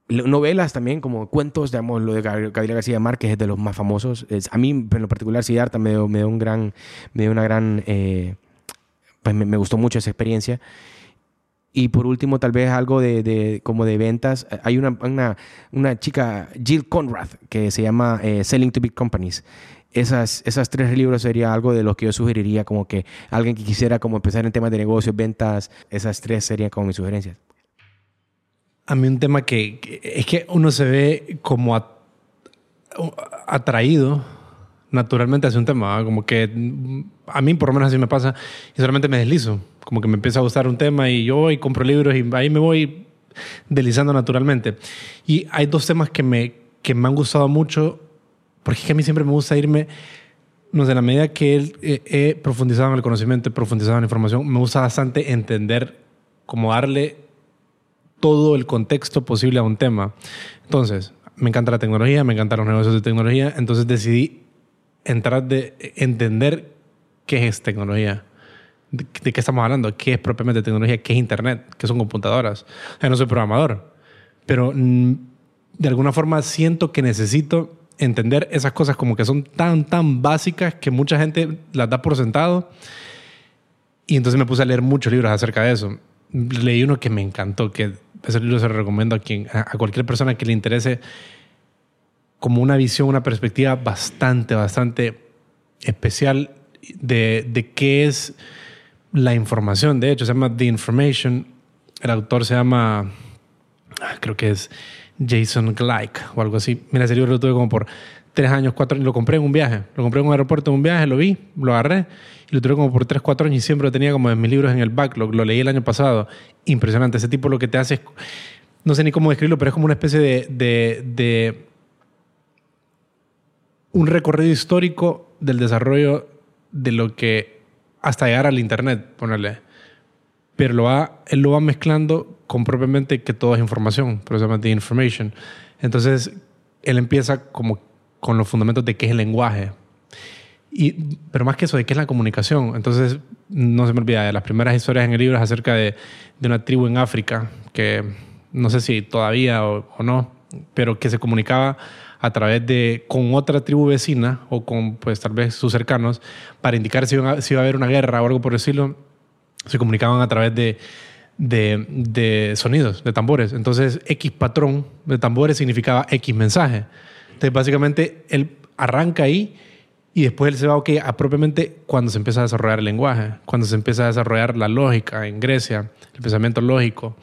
novelas también, como cuentos, digamos, lo de Gabriel García Márquez es de los más famosos. A mí, en lo particular, Siddhartha me dio, me dio un gran, me dio una gran, eh, pues me, gustó mucho esa experiencia. Y por último, tal vez algo de, de como de ventas. Hay una, una, una, chica, Jill Conrad, que se llama eh, Selling to Big Companies. Esas, esas tres libros sería algo de los que yo sugeriría, como que alguien que quisiera como empezar en temas de negocios, ventas, esas tres serían como mis sugerencias. A mí un tema que, es que uno se ve como atraído naturalmente hacia un tema, como que a mí por lo menos así me pasa y solamente me deslizo, como que me empieza a gustar un tema y yo voy, compro libros y ahí me voy deslizando naturalmente. Y hay dos temas que me, que me han gustado mucho, porque es que a mí siempre me gusta irme, no sé, la medida que he, eh, he profundizado en el conocimiento, he profundizado en la información, me gusta bastante entender cómo darle todo el contexto posible a un tema. Entonces, me encanta la tecnología, me encantan los negocios de tecnología, entonces decidí entrar de entender qué es tecnología. ¿De, qué estamos hablando? ¿Qué es propiamente tecnología? ¿Qué es Internet? ¿Qué son computadoras? Yo no soy programador, pero mm, de alguna forma siento que necesito entender esas cosas como que son tan, tan básicas que mucha gente las da por sentado. Y entonces me puse a leer muchos libros acerca de eso. Leí uno que me encantó, que ese libro se lo recomiendo a, quien, a cualquier persona que le interese como una visión, una perspectiva bastante, bastante especial de, de qué es la información. De hecho, se llama The Information. El autor se llama, ah, creo que es Jason Gleick o algo así. Mira, ese libro lo tuve como por tres años, cuatro años. Lo compré en un viaje. Lo compré en un aeropuerto en un viaje, lo vi, lo agarré y lo tuve como por tres, cuatro años y siempre lo tenía como en mis libros en el backlog. Lo leí el año pasado. Impresionante. Ese tipo lo que te hace es, no sé ni cómo describirlo, pero es como una especie de, de, de un recorrido histórico del desarrollo de lo que hasta llegar al Internet, ponerle. Pero lo va, él lo va mezclando con propiamente que todo es información, The Information. Entonces, él empieza como con los fundamentos de qué es el lenguaje. Y, pero más que eso, ¿de qué es la comunicación? Entonces, no se me olvida de las primeras historias en el libro acerca de, de una tribu en África que no sé si todavía o, o, no, pero que se comunicaba a través de con otra tribu vecina o con pues tal vez sus cercanos para indicar si iba, si iba a haber una guerra o algo por decirlo, se comunicaban a través de, de, de, sonidos, de tambores. Entonces, X patrón de tambores significaba X mensaje. Entonces, básicamente, él arranca ahí y después él se va, ok, a propiamente cuando se empieza a desarrollar el lenguaje, cuando se empieza a desarrollar la lógica en Grecia, el pensamiento lógico,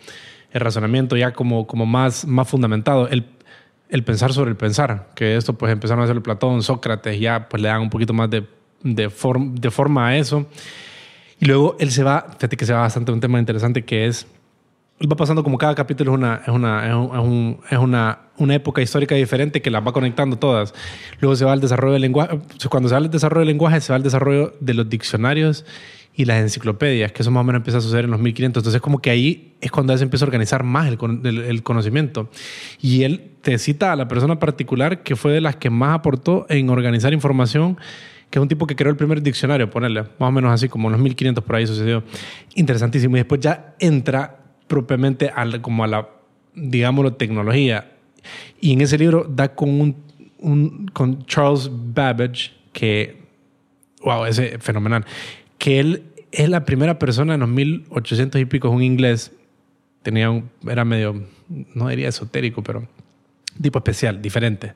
el razonamiento ya como, como más, más fundamentado, el, el pensar sobre el pensar, que esto pues empezaron a hacerlo Platón, Sócrates, ya pues le dan un poquito más de, de, form, de forma a eso. Y luego él se va, fíjate que se va bastante a un tema interesante que es, va pasando como cada capítulo es una, es una, es, un, es una, una época histórica diferente que las va conectando todas. Luego se va al desarrollo del lenguaje, cuando se va al desarrollo del lenguaje, se va al desarrollo de los diccionarios y las enciclopedias, que eso más o menos empieza a suceder en los 1500. Entonces, como que ahí es cuando se empieza a organizar más el, el, el, conocimiento. Y él te cita a la persona particular que fue de las que más aportó en organizar información que es un tipo que creó el primer diccionario, ponerle, más o menos así, como en los 1500 por ahí sucedió. Interesantísimo. Y después ya entra propiamente a como a la, digámoslo, tecnología. Y en ese libro da con, un, con Charles Babbage, que, wow, ese fenomenal, que él es la primera persona en los 1800 y pico, un inglés, tenía un, era medio, no diría esotérico, pero tipo especial, diferente.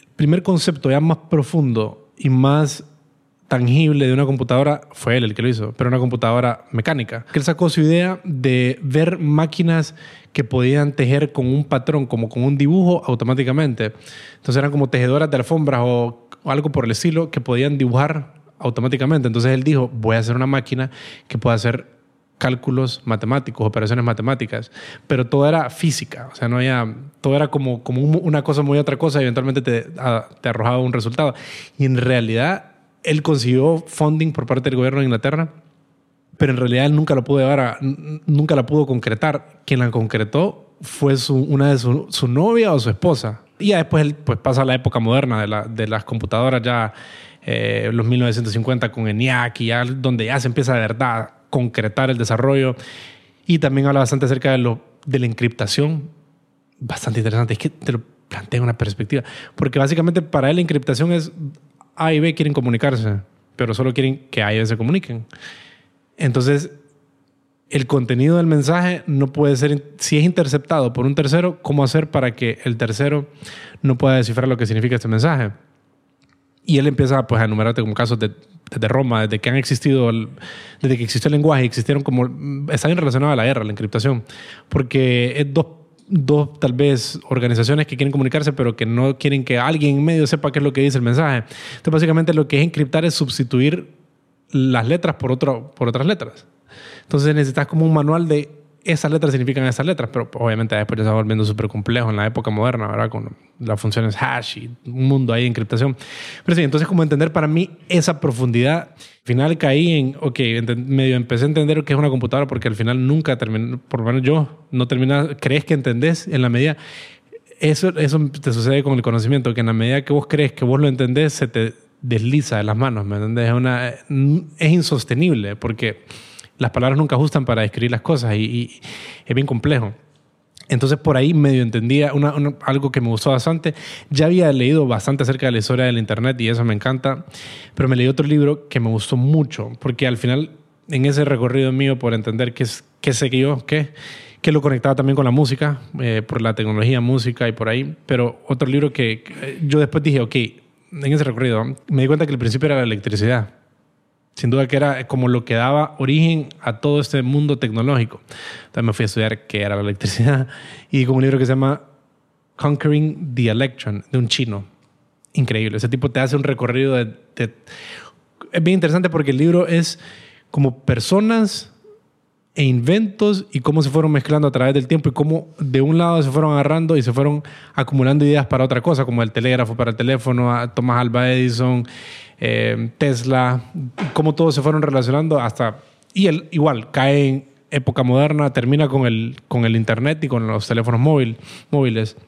El primer concepto ya más profundo y más tangible de una computadora fue él el que lo hizo, pero una computadora mecánica. Que él sacó su idea de ver máquinas que podían tejer con un patrón, como con un dibujo automáticamente. Entonces eran como tejedoras de alfombras o, o algo por el estilo que podían dibujar automáticamente. Entonces él dijo, voy a hacer una máquina que pueda hacer cálculos matemáticos, operaciones matemáticas, pero todo era física, o sea, no había, todo era como, como una cosa muy otra cosa y eventualmente te, te arrojaba un resultado. Y en realidad él consiguió funding por parte del gobierno de Inglaterra, pero en realidad él nunca lo pudo llevar a, nunca la pudo concretar. Quien la concretó fue una de su, su, novia o su esposa. Y ya después él pues, pasa la época moderna de, la, de las computadoras ya, eh, los 1950 con ENIAC y ya donde ya se empieza de verdad concretar el desarrollo. Y también habla bastante acerca de, lo, de la encriptación. Bastante interesante. Es que te lo plantea una perspectiva. Porque básicamente para él la encriptación es A y B quieren comunicarse, pero solo quieren que A y B se comuniquen. Entonces, el contenido del mensaje no puede ser, si es interceptado por un tercero, ¿cómo hacer para que el tercero no pueda descifrar lo que significa este mensaje? Y él empieza pues, a enumerarte como casos de, desde Roma, desde que han existido, desde que existió el lenguaje, existieron como, está bien relacionado a la guerra, la encriptación, porque es dos, dos tal vez organizaciones que quieren comunicarse, pero que no quieren que alguien en medio sepa qué es lo que dice el mensaje. Entonces, básicamente lo que es encriptar es sustituir las letras por, por otras letras. Entonces necesitas como un manual de esas letras significan esas letras, pero obviamente después ya se va volviendo súper complejo en la época moderna, ¿verdad? Con las funciones hash y un mundo ahí de encriptación. Pero sí, entonces como entender para mí esa profundidad, al final caí en, ok, medio empecé a entender que es una computadora porque al final nunca terminé, por lo menos yo, no termina, crees que entendés en la medida, eso, eso te sucede con el conocimiento, que en la medida que vos crees que vos lo entendés, se te desliza de las manos, ¿me entendés? Es insostenible porque las palabras nunca ajustan para describir las cosas y, es bien complejo. Entonces por ahí medio entendía una, algo que me gustó bastante. Ya había leído bastante acerca de la historia del Internet y eso me encanta, pero me leí otro libro que me gustó mucho, porque al final en ese recorrido mío por entender qué, qué sé que yo, qué, que lo conectaba también con la música, eh, por la tecnología, música y por ahí, pero otro libro que yo después dije, ok, en ese recorrido me di cuenta que el principio era la electricidad sin duda que era como lo que daba origen a todo este mundo tecnológico. Entonces me fui a estudiar qué era la electricidad y como un libro que se llama Conquering the Electron, de un chino. Increíble. Ese tipo te hace un recorrido de, de... Es bien interesante porque el libro es como personas e inventos y cómo se fueron mezclando a través del tiempo y cómo de un lado se fueron agarrando y se fueron acumulando ideas para otra cosa, como el telégrafo para el teléfono, a Thomas Alva Edison, eh, Tesla, cómo todos se fueron relacionando hasta... Y él igual cae en época moderna, termina con el, con el Internet y con los teléfonos móvil, móviles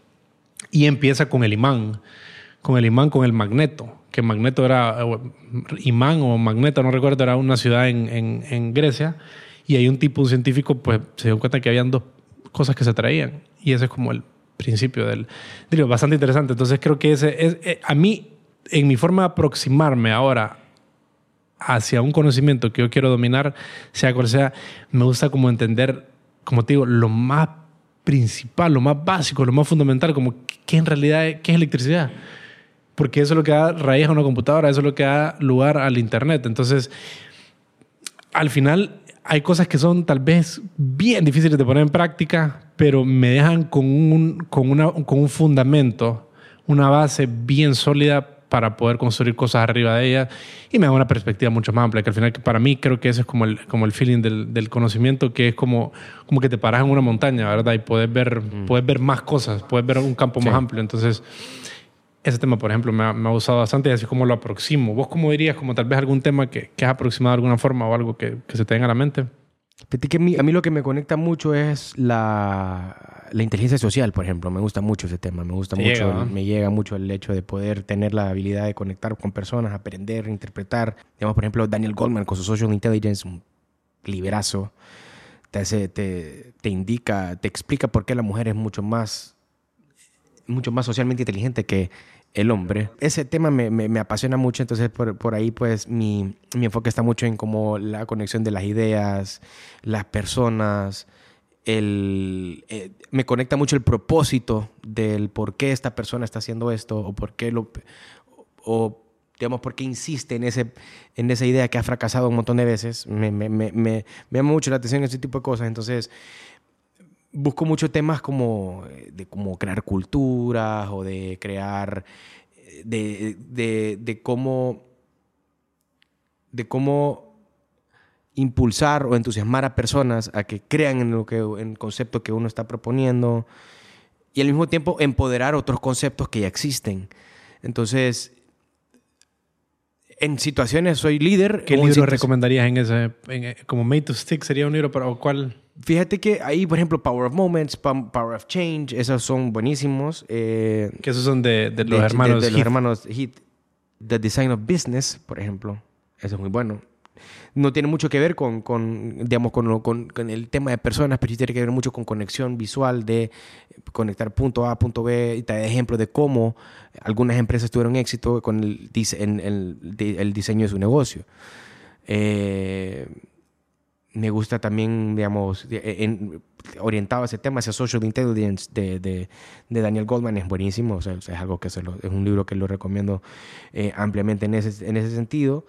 y empieza con el imán, con el imán, con el magneto que Magneto era, Imán o Magneto, no recuerdo, era una ciudad en, en Grecia, y hay un tipo, un científico, pues se dio cuenta que habían dos cosas que se traían, y ese es como el principio del libro, bastante interesante. Entonces creo que ese es, eh, a mí, en mi forma de aproximarme ahora hacia un conocimiento que yo quiero dominar, sea cual sea, me gusta como entender, como te digo, lo más principal, lo más básico, lo más fundamental, como qué en realidad qué es electricidad. Porque eso es lo que da raíz a una computadora, eso es lo que da lugar al Internet. Entonces, al final hay cosas que son tal vez bien difíciles de poner en práctica, pero me dejan con un, con una, con un fundamento, una base bien sólida para poder construir cosas arriba de ella y me da una perspectiva mucho más amplia, que al final para mí creo que ese es como el, como el feeling del, del conocimiento, que es como, como que te paras en una montaña, ¿verdad? Y puedes ver, mm. puedes ver más cosas, puedes ver un campo más amplio. Entonces, ese tema, por ejemplo, me ha, me ha, gustado bastante y así como lo aproximo. ¿Vos cómo dirías, como tal vez algún tema que, que has aproximado de alguna forma o algo que, que se te venga a la mente? Que a, mí, a mí lo que me conecta mucho es la, la, inteligencia social, por ejemplo. Me gusta mucho ese tema. Me gusta mucho, me llega mucho el hecho de poder tener la habilidad de conectar con personas, aprender, interpretar. Digamos, por ejemplo, Daniel Goldman con su Social Intelligence, un liberazo, te, te, te indica, te explica por qué la mujer es mucho más, mucho más socialmente inteligente que el hombre. Ese tema me, me, apasiona mucho, entonces por, por ahí pues mi, mi, enfoque está mucho en como la conexión de las ideas, las personas, el, eh, me conecta mucho el propósito del por qué esta persona está haciendo esto o por qué lo... O, digamos, por qué insiste en, ese, en esa idea que ha fracasado un montón de veces. Me, me, me, me llama mucho la atención ese tipo de cosas. Entonces, busco mucho temas como eh, de cómo crear culturas o de crear, eh, de, de, cómo, de cómo impulsar o entusiasmar a personas a que crean en, lo que, en el concepto que uno está proponiendo y al mismo tiempo empoderar otros conceptos que ya existen. Entonces, en situaciones soy líder. ¿Qué libro recomendarías en ese? Eh, como Made to Stick sería un libro, pero ¿cuál? Fíjate que ahí, por ejemplo, Power of Moments, Power of Change, esos son buenísimos. Eh, que esos son de, de los hermanos de, de los hermanos Heath. The Design of Business, por ejemplo. Eso es muy bueno no tiene mucho que ver con, digamos, con, el tema de personas, pero sí tiene que ver mucho con conexión visual de conectar punto A punto B y te da ejemplo de cómo algunas empresas tuvieron éxito con el, en, el, diseño de su negocio. Eh, me gusta también, digamos, en, orientado a ese tema, ese social intelligence de, Daniel Goldman es buenísimo, o sea, es algo que es un libro que lo recomiendo eh, ampliamente en ese, en ese sentido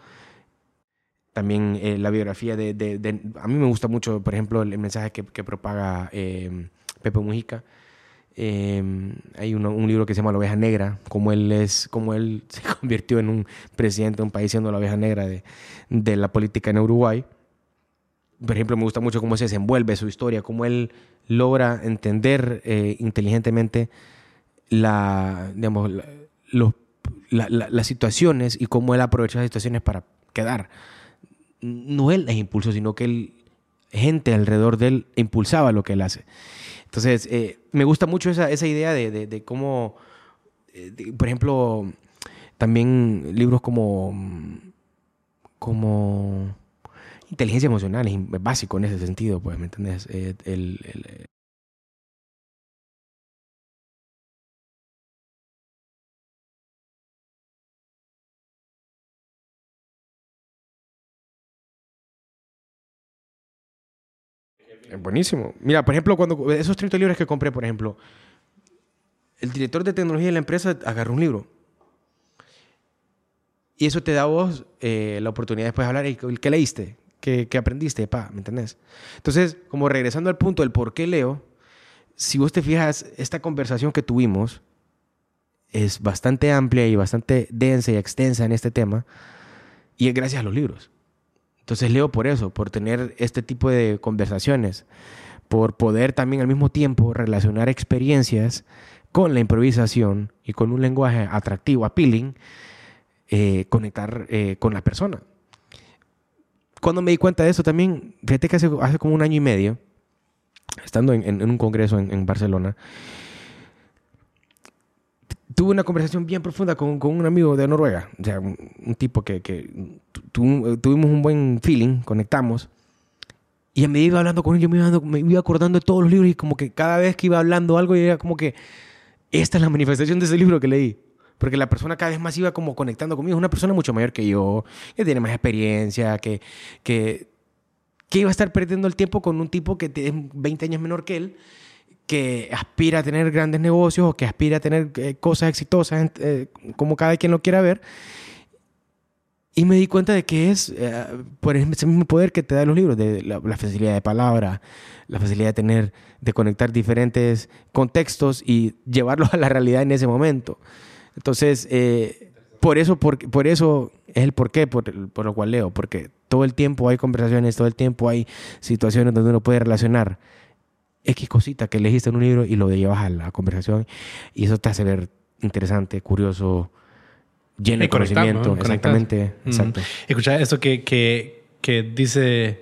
también eh, la biografía de, de, A mí me gusta mucho, por ejemplo, el, mensaje que, que propaga eh, Pepe Mujica. Eh, hay un libro que se llama La oveja negra, como él, es, como él *laughs* se convirtió en un presidente de un país siendo la oveja negra de, de la política en Uruguay. Por ejemplo, me gusta mucho cómo se desenvuelve su historia, cómo él logra entender inteligentemente la, digamos, los, las situaciones y cómo él aprovecha las situaciones para quedar no él les impulsó, sino que él, gente alrededor de él impulsaba lo que él hace. Entonces, eh, me gusta mucho esa, esa idea de, de, cómo, eh, por ejemplo, también libros como, como inteligencia emocional es básico en ese sentido, pues, ¿me entiendes? Eh, el, Buenísimo. Mira, por ejemplo, cuando esos 30 libros que compré, por ejemplo, el director de tecnología de la empresa agarró un libro. Y eso te da a vos eh, la oportunidad después de hablar, ¿qué leíste? ¿Qué, ¿Qué, aprendiste? Pa, ¿Me entendés? Entonces, como regresando al punto del por qué leo, si vos te fijas, esta conversación que tuvimos es bastante amplia y bastante densa y extensa en este tema, y es gracias a los libros. Entonces leo por eso, por tener este tipo de conversaciones, por poder también al mismo tiempo relacionar experiencias con la improvisación y con un lenguaje atractivo, appealing, eh, conectar eh, con la persona. Cuando me di cuenta de eso también, fíjate que hace, hace como un año y medio, estando en, un congreso en, Barcelona, tuve una conversación bien profunda con, con un amigo de Noruega, o sea, un, un tipo que, que tu- tuvimos un buen feeling, conectamos. Y medida iba hablando con él, yo me iba, me iba acordando de todos los libros y como que cada vez que iba hablando algo, era como que esta es la manifestación de ese libro que leí. Porque la persona cada vez más iba como conectando conmigo. Es una persona mucho mayor que yo, que tiene más experiencia, que, que, que iba a estar perdiendo el tiempo con un tipo que es 20 años menor que él, que aspira a tener grandes negocios o que aspira a tener eh, cosas exitosas, eh, como cada quien lo quiera ver. Y me di cuenta de que es eh, por ese mismo poder que te dan los libros, de la, la facilidad de palabra, la facilidad de tener, de conectar diferentes contextos y llevarlos a la realidad en ese momento. Entonces, eh, por eso, por, por eso es el porqué por, por lo cual leo, porque todo el tiempo hay conversaciones, todo el tiempo hay situaciones donde uno puede relacionar X cosita que elegiste en un libro y lo llevas a la conversación y eso te hace ver interesante, curioso, lleno de Y conocimiento. ¿no? Exactamente, Mm. exacto. Escucha esto que, que, que dice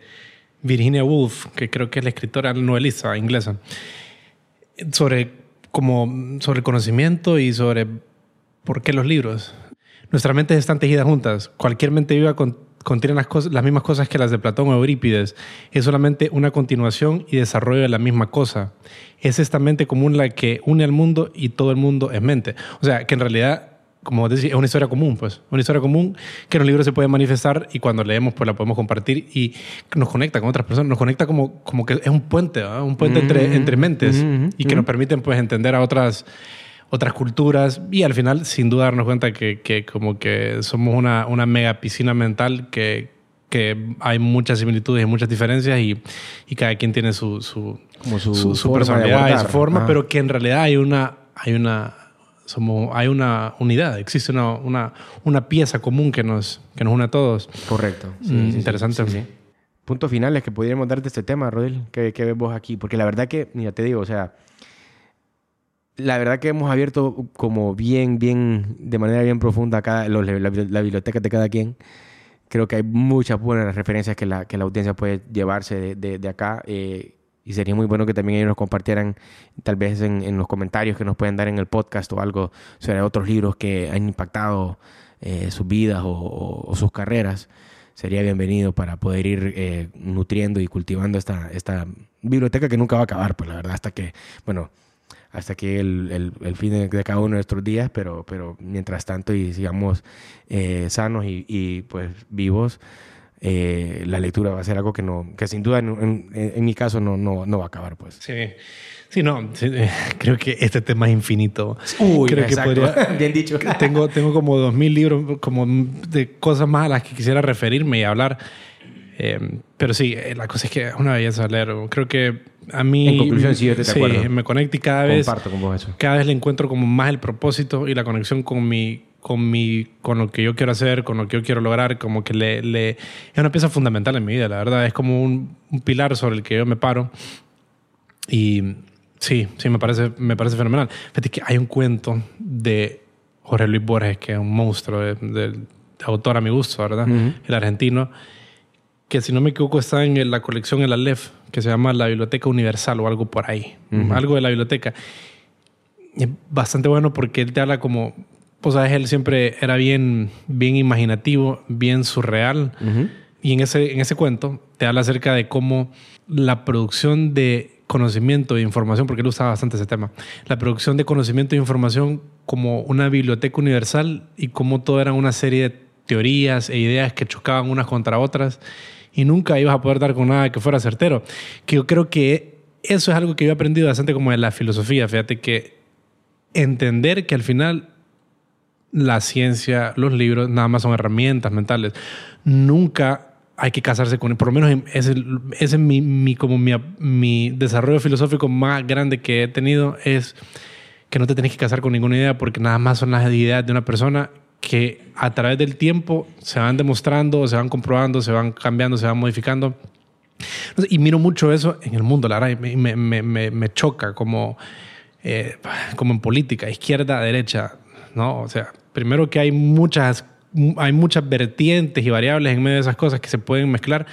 Virginia Woolf, que creo que es la escritora novelista inglesa, sobre, como, sobre el conocimiento y sobre por qué los libros. Nuestras mentes están tejidas juntas. Cualquier mente viva con- contiene las, cosas, las mismas cosas que las de Platón o Eurípides. Es solamente una continuación y desarrollo de la misma cosa. Es esta mente común la que une al mundo y todo el mundo es mente. O sea, que en realidad como decía, es una historia común, pues. Una historia común que en los libros se puede manifestar y cuando leemos, pues la podemos compartir y nos conecta con otras personas. Nos conecta como, como que es un puente, ¿verdad? Un puente entre, Mm, entre mentes mm, y que mm. nos permiten, pues, entender a otras, otras culturas y al final, sin duda, darnos cuenta que, que como que somos una, una mega piscina mental que, que hay muchas similitudes y muchas diferencias y, y cada quien tiene su, su, Como su su, su personalidad y su forma, pero que en realidad hay una, hay una, somos, hay una unidad, existe una, una, una pieza común que nos, que nos une a todos. Correcto. Mm, interesante. Puntos finales que podríamos dar de este tema, Rodel. ¿Qué, qué ves vos aquí? Porque la verdad que, mira, te digo, o sea, la verdad que hemos abierto como bien, bien, de manera bien profunda cada, la, la biblioteca de cada quien. Creo que hay muchas buenas referencias que la, que la audiencia puede llevarse de, de- de acá. eh, y sería muy bueno que también ellos nos compartieran, tal vez en, en los comentarios que nos pueden dar en el podcast o algo sobre otros libros que han impactado eh, sus vidas o, o- o sus carreras. Sería bienvenido para poder ir eh, nutriendo y cultivando esta, esta biblioteca que nunca va a acabar, pues la verdad, hasta que, bueno, hasta que el, el, el fin de, de cada uno de nuestros días, pero, pero mientras tanto y sigamos eh, sanos y, y, pues vivos, eh, la lectura va a ser algo que no que sin duda en, en- en mi caso no, no, no va a acabar pues Sí, sí, no, sí, eh, *laughs* creo que este tema es infinito. Uy, creo que podría, *laughs* Bien dicho. *laughs* Tengo, tengo como dos mil libros como de cosas más a las que quisiera referirme y hablar. Eh, pero sí, eh, la cosa es que es una belleza leer. Creo que a mí... En conclusión, sí, yo estoy de acuerdo. me conecta y cada vez, comparto con vos eso cada vez le encuentro como más el propósito y la conexión con mi, con mi, con lo que yo quiero hacer, con lo que yo quiero lograr, como que le, le es una pieza fundamental en mi vida, la verdad, es como un, un pilar sobre el que yo me paro y sí, sí, me parece, me parece fenomenal. Fíjate que hay un cuento de Jorge Luis Borges, que es un monstruo de, de- de autor a mi gusto, ¿verdad? Ujú. El argentino, que si no me equivoco está en la colección El Aleph, que se llama La Biblioteca Universal o algo por ahí, Ujú. algo de la biblioteca. Es bastante bueno porque él te habla como, pues sabes, él siempre era bien, bien imaginativo, bien surreal. Ujú. Y en ese, en ese cuento te habla acerca de cómo la producción de conocimiento e información, porque él usaba bastante ese tema, la producción de conocimiento e información como una biblioteca universal y cómo todo era una serie de teorías e ideas que chocaban unas contra otras y nunca ibas a poder dar con nada que fuera certero. Que yo creo que eso es algo que yo he aprendido bastante como de la filosofía. Fíjate que entender que al final la ciencia, los libros, nada más son herramientas mentales. Nunca hay que casarse con por lo menos en- ese, ese es mi, mi- como mi, mi desarrollo filosófico más grande que he tenido es que no te tenés que casar con ninguna idea porque nada más son las ideas de una persona que a través del tiempo se van demostrando, se van comprobando, se van cambiando, se van modificando. Y miro mucho eso en el mundo, la verdad, y me, me, me, me choca como, eh, como en política, izquierda, derecha, ¿no? O sea, primero que hay muchas, hay muchas vertientes y variables en medio de esas cosas que se pueden mezclar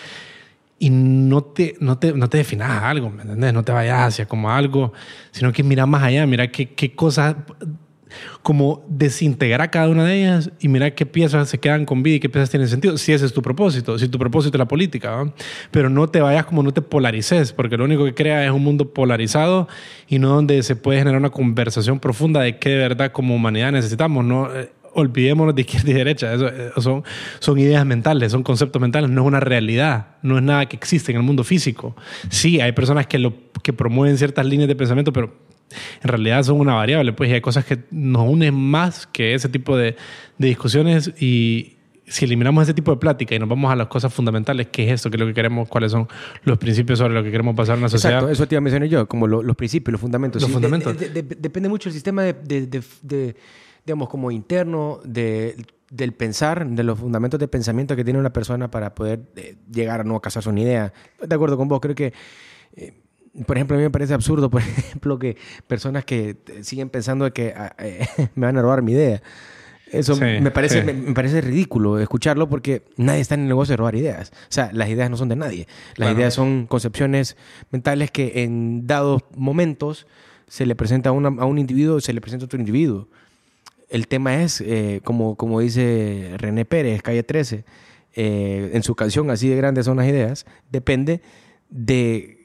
y no te, no te, no te definas algo, ¿me entiendes? No te vayas hacia como algo, sino que mira más allá, mira qué, qué cosas... como desintegrar cada una de ellas y mirar qué piezas se quedan con vida y qué piezas tienen sentido, si ese es tu propósito, si tu propósito es la política, pero no te vayas como no te polarices, porque lo único que crea es un mundo polarizado y no donde se puede generar una conversación profunda de qué de verdad como humanidad necesitamos, no eh, olvidémonos de izquierda y derecha, eso, eh, son, son ideas mentales, son conceptos mentales, no es una realidad, no es nada que existe en el mundo físico. Sí, hay personas que, lo, que promueven ciertas líneas de pensamiento, pero en realidad son una variable, pues y hay cosas que nos unen más que ese tipo de, de discusiones y si eliminamos ese tipo de plática y nos vamos a las cosas fundamentales, ¿qué es esto? ¿Qué es lo que queremos? ¿Cuáles son los principios sobre lo que queremos pasar en la sociedad? Exacto, eso te iba a mencionar yo, como lo- los principios, los fundamentos. Los Sí, fundamentos. de- de- de- depende mucho del sistema de, digamos, como interno, de, del pensar, de los fundamentos de pensamiento que tiene una persona para poder eh, llegar a no casarse una idea. De acuerdo con vos, creo que... eh, por ejemplo, a mí me parece absurdo, por *laughs* ejemplo, que personas que siguen pensando que ah, eh, *laughs* me van a robar mi idea. Eso Sí, me, parece, sí. me, me parece ridículo escucharlo porque nadie está en el negocio de robar ideas. O sea, las ideas no son de nadie. Las Claro. ideas son concepciones mentales que en dados momentos se le presenta a, una- a un individuo, se le presenta a otro individuo. El tema es, eh, como, como dice René Pérez, Calle 13, eh, en su canción Así de grandes son las ideas, depende de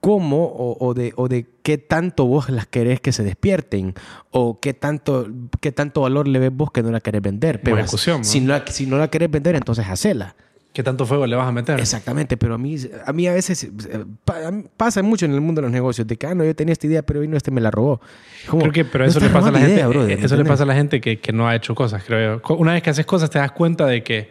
cómo o, o de, o de qué tanto vos las querés que se despierten o qué tanto, qué tanto valor le ves vos que no la querés vender. Pero ¿no? si, no la, si no la querés vender, entonces hacela. ¿Qué tanto fuego le vas a meter? Exactamente, pero a mí, a mí a veces eh, pasa mucho en el mundo de los negocios, de que, ah, no, yo tenía esta idea, pero vino este me la robó. Como, Creo que, pero no eso le pasa a la gente. idea, brother, eh, ¿me eso le pasa a la gente que, que no ha hecho cosas, creo yo. Una vez que haces cosas, te das cuenta de que,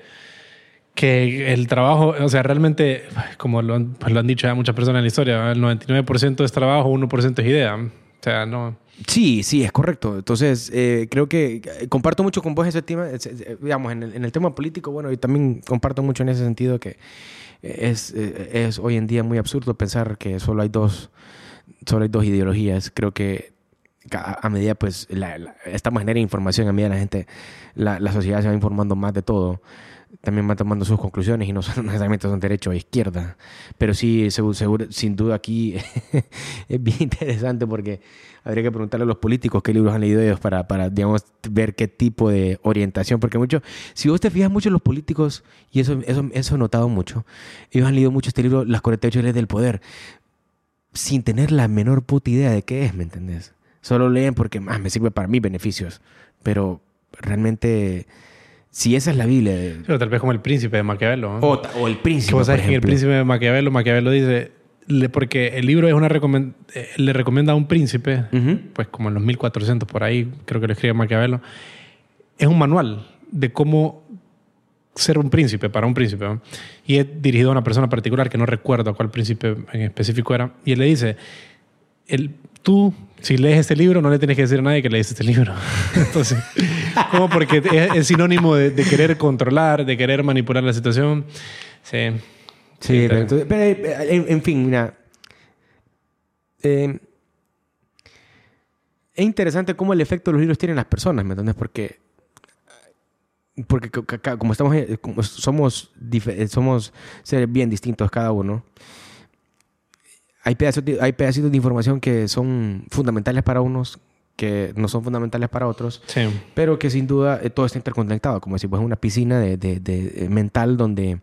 que el trabajo, o sea, realmente, como lo han, pues lo han dicho ya muchas personas en la historia, el 99% es trabajo, 1% es idea. O sea, no. Sí, sí, es correcto. Entonces, eh, creo que eh, comparto mucho con vos ese tema, es- es- eh, digamos, en el, en el tema político, bueno, y también comparto mucho en ese sentido que es, eh, es hoy en día muy absurdo pensar que solo hay dos, solo hay dos ideologías. Creo que ca- a medida, pues, la, la- estamos en era de información, a medida la gente, la, la sociedad se va informando más de todo, también va tomando sus conclusiones y no *laughs* son- necesariamente son derecho o izquierda. Pero sí, seguro, seguro- sin duda aquí *laughs* es bien interesante porque habría que preguntarle a los políticos qué libros han leído ellos para, para digamos, ver qué tipo de orientación. Porque mucho, si vos te fijas mucho en los políticos, y eso, eso, eso he notado mucho, ellos han leído mucho este libro, Las 48 leyes del poder, sin tener la menor puta idea de qué es, ¿me entendés? Solo leen porque más me sirve para mis beneficios. Pero realmente, si esa es la Biblia, de- Pero tal vez como el príncipe de Maquiavelo. ¿no? o, o el príncipe, vos sabes por que en el príncipe de Maquiavelo, Maquiavelo dice, le- porque el libro es una recomen- eh, le recomienda a un príncipe, Ujú. pues como en los 1400 por ahí, creo que lo escribe Maquiavelo, es un manual de cómo ser un príncipe para un príncipe. ¿no? Y es dirigido a una persona particular que no recuerdo cuál príncipe en específico era. Y él le dice, el, tú, si lees este libro, no le tienes que decir a nadie que leíste este libro. *laughs* Entonces, como porque es, es sinónimo de, de querer controlar, de querer manipular la situación. Sí. Sí, te- pero, entonces- pero, eh, en, en fin, mira. eh, es interesante cómo el efecto de los libros tienen en las personas, ¿me entiendes? Porque, porque como estamos, como somos, somos seres bien distintos cada uno, hay pedazos, de- hay pedacitos de información que son fundamentales para unos, que no son fundamentales para otros, Sí. pero que sin duda eh, todo está interconectado, como si fuera una piscina de, de- de- eh, mental donde,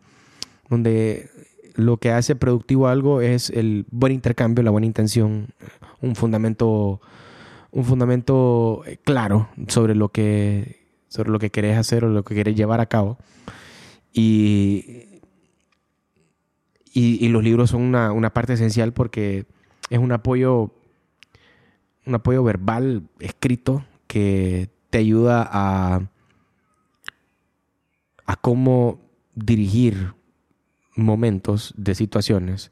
donde lo que hace productivo algo es el buen intercambio, la buena intención, un fundamento, un fundamento eh, claro sobre lo que sobre lo que querés hacer o lo que querés llevar a cabo. Y, y, los libros son una, una parte esencial porque es un apoyo un apoyo verbal escrito que te ayuda a, a cómo dirigir momentos de situaciones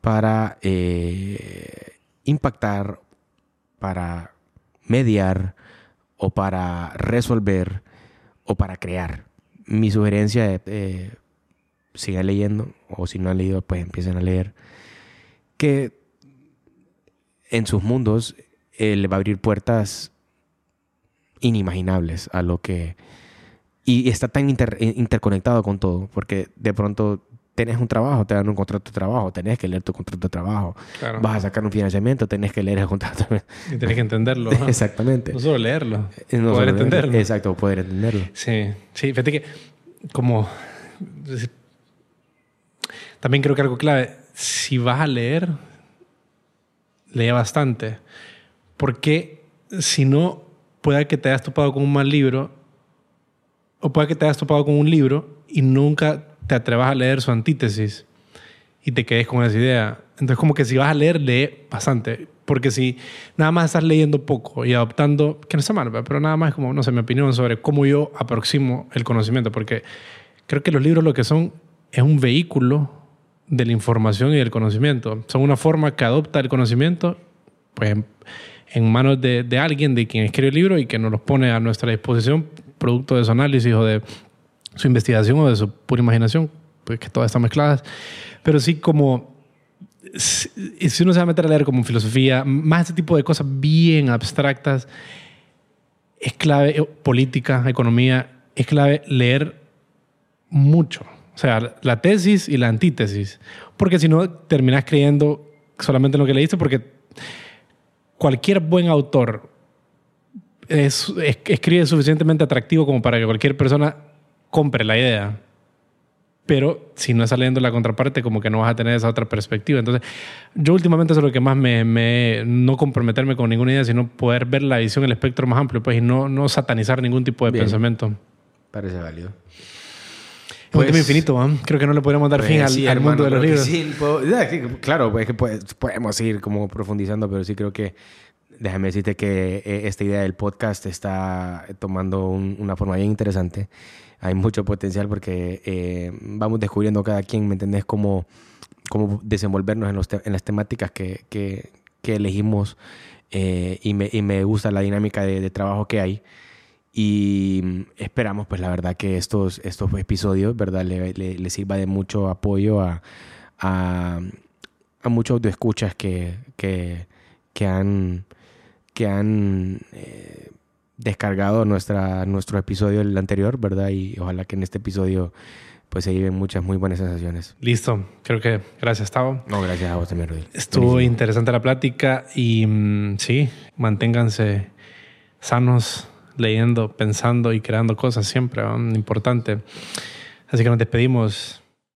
para eh, impactar, para mediar o para resolver o para crear. Mi sugerencia eh, sigan leyendo o si no han leído pues empiecen a leer que en sus mundos eh, le va a abrir puertas inimaginables a lo que... Y está tan inter- eh, interconectado con todo, porque de pronto tenés un trabajo, te dan un contrato de trabajo, tenés que leer tu contrato de trabajo. Vas a sacar un financiamiento, tenés que leer el contrato. Y tenés que entenderlo. *laughs* Exactamente. No solo leerlo, poder entenderlo. Exacto, poder entenderlo. Sí, sí, fíjate que como... También creo que algo clave, si vas a leer, lee bastante. Porque si no, puede que te hayas topado con un mal libro o puede que te hayas topado con un libro y nunca te atrevas a leer su antítesis y te quedes con esa idea. Entonces, como que si vas a leer, lee bastante. Porque si nada más estás leyendo poco y adoptando, que no está mal, pero nada más como, no sé, mi opinión sobre cómo yo aproximo el conocimiento. Porque creo que los libros lo que son es un vehículo de la información y del conocimiento. Son una forma que adopta el conocimiento, pues en, manos de, alguien, de quien escribe el libro y que nos los pone a nuestra disposición, producto de su análisis o de su investigación o de su pura imaginación, pues que todas están mezcladas. Pero sí como, si uno se va a meter a leer como filosofía, más ese tipo de cosas bien abstractas, es clave, eh, política, economía, es clave leer mucho. O sea, la tesis y la antítesis. Porque si no, terminas creyendo solamente en lo que leíste, porque cualquier buen autor es, escribe suficientemente atractivo como para que cualquier persona compre la idea. Pero si no está leyendo la contraparte, como que no vas a tener esa otra perspectiva. Entonces, yo últimamente eso es lo que más me, me no comprometerme con ninguna idea, sino poder ver la visión, el espectro más amplio, pues, y no, no satanizar ningún tipo de pensamiento. Parece válido. Es un tema pues, infinito, ¿eh? creo que no le podríamos dar fin pues al, mundo de los libros. Sí, claro, pues que podemos ir como profundizando, pero sí creo que déjame decirte que eh, esta idea del podcast está tomando una forma bien interesante hay mucho potencial porque eh, vamos descubriendo cada quien, ¿me entendés? Cómo, cómo desenvolvernos en, los en las temáticas que, que, que elegimos eh, y, me, y, me, gusta la dinámica de, trabajo que hay. Y esperamos, pues la verdad, que estos, estos episodios, ¿verdad? Le, le, sirva de mucho apoyo a, a, a muchos autoescuchas que, que, que han, que han eh, descargado nuestra, nuestro episodio el anterior, ¿verdad? Y ojalá que en este episodio pues se lleven muchas muy buenas sensaciones. Listo, creo que gracias, Tavo. No, gracias a vos también, Rudy. Estuvo interesante la plática y mm, sí, manténganse sanos, leyendo, pensando y creando cosas siempre, importante. Así que nos despedimos.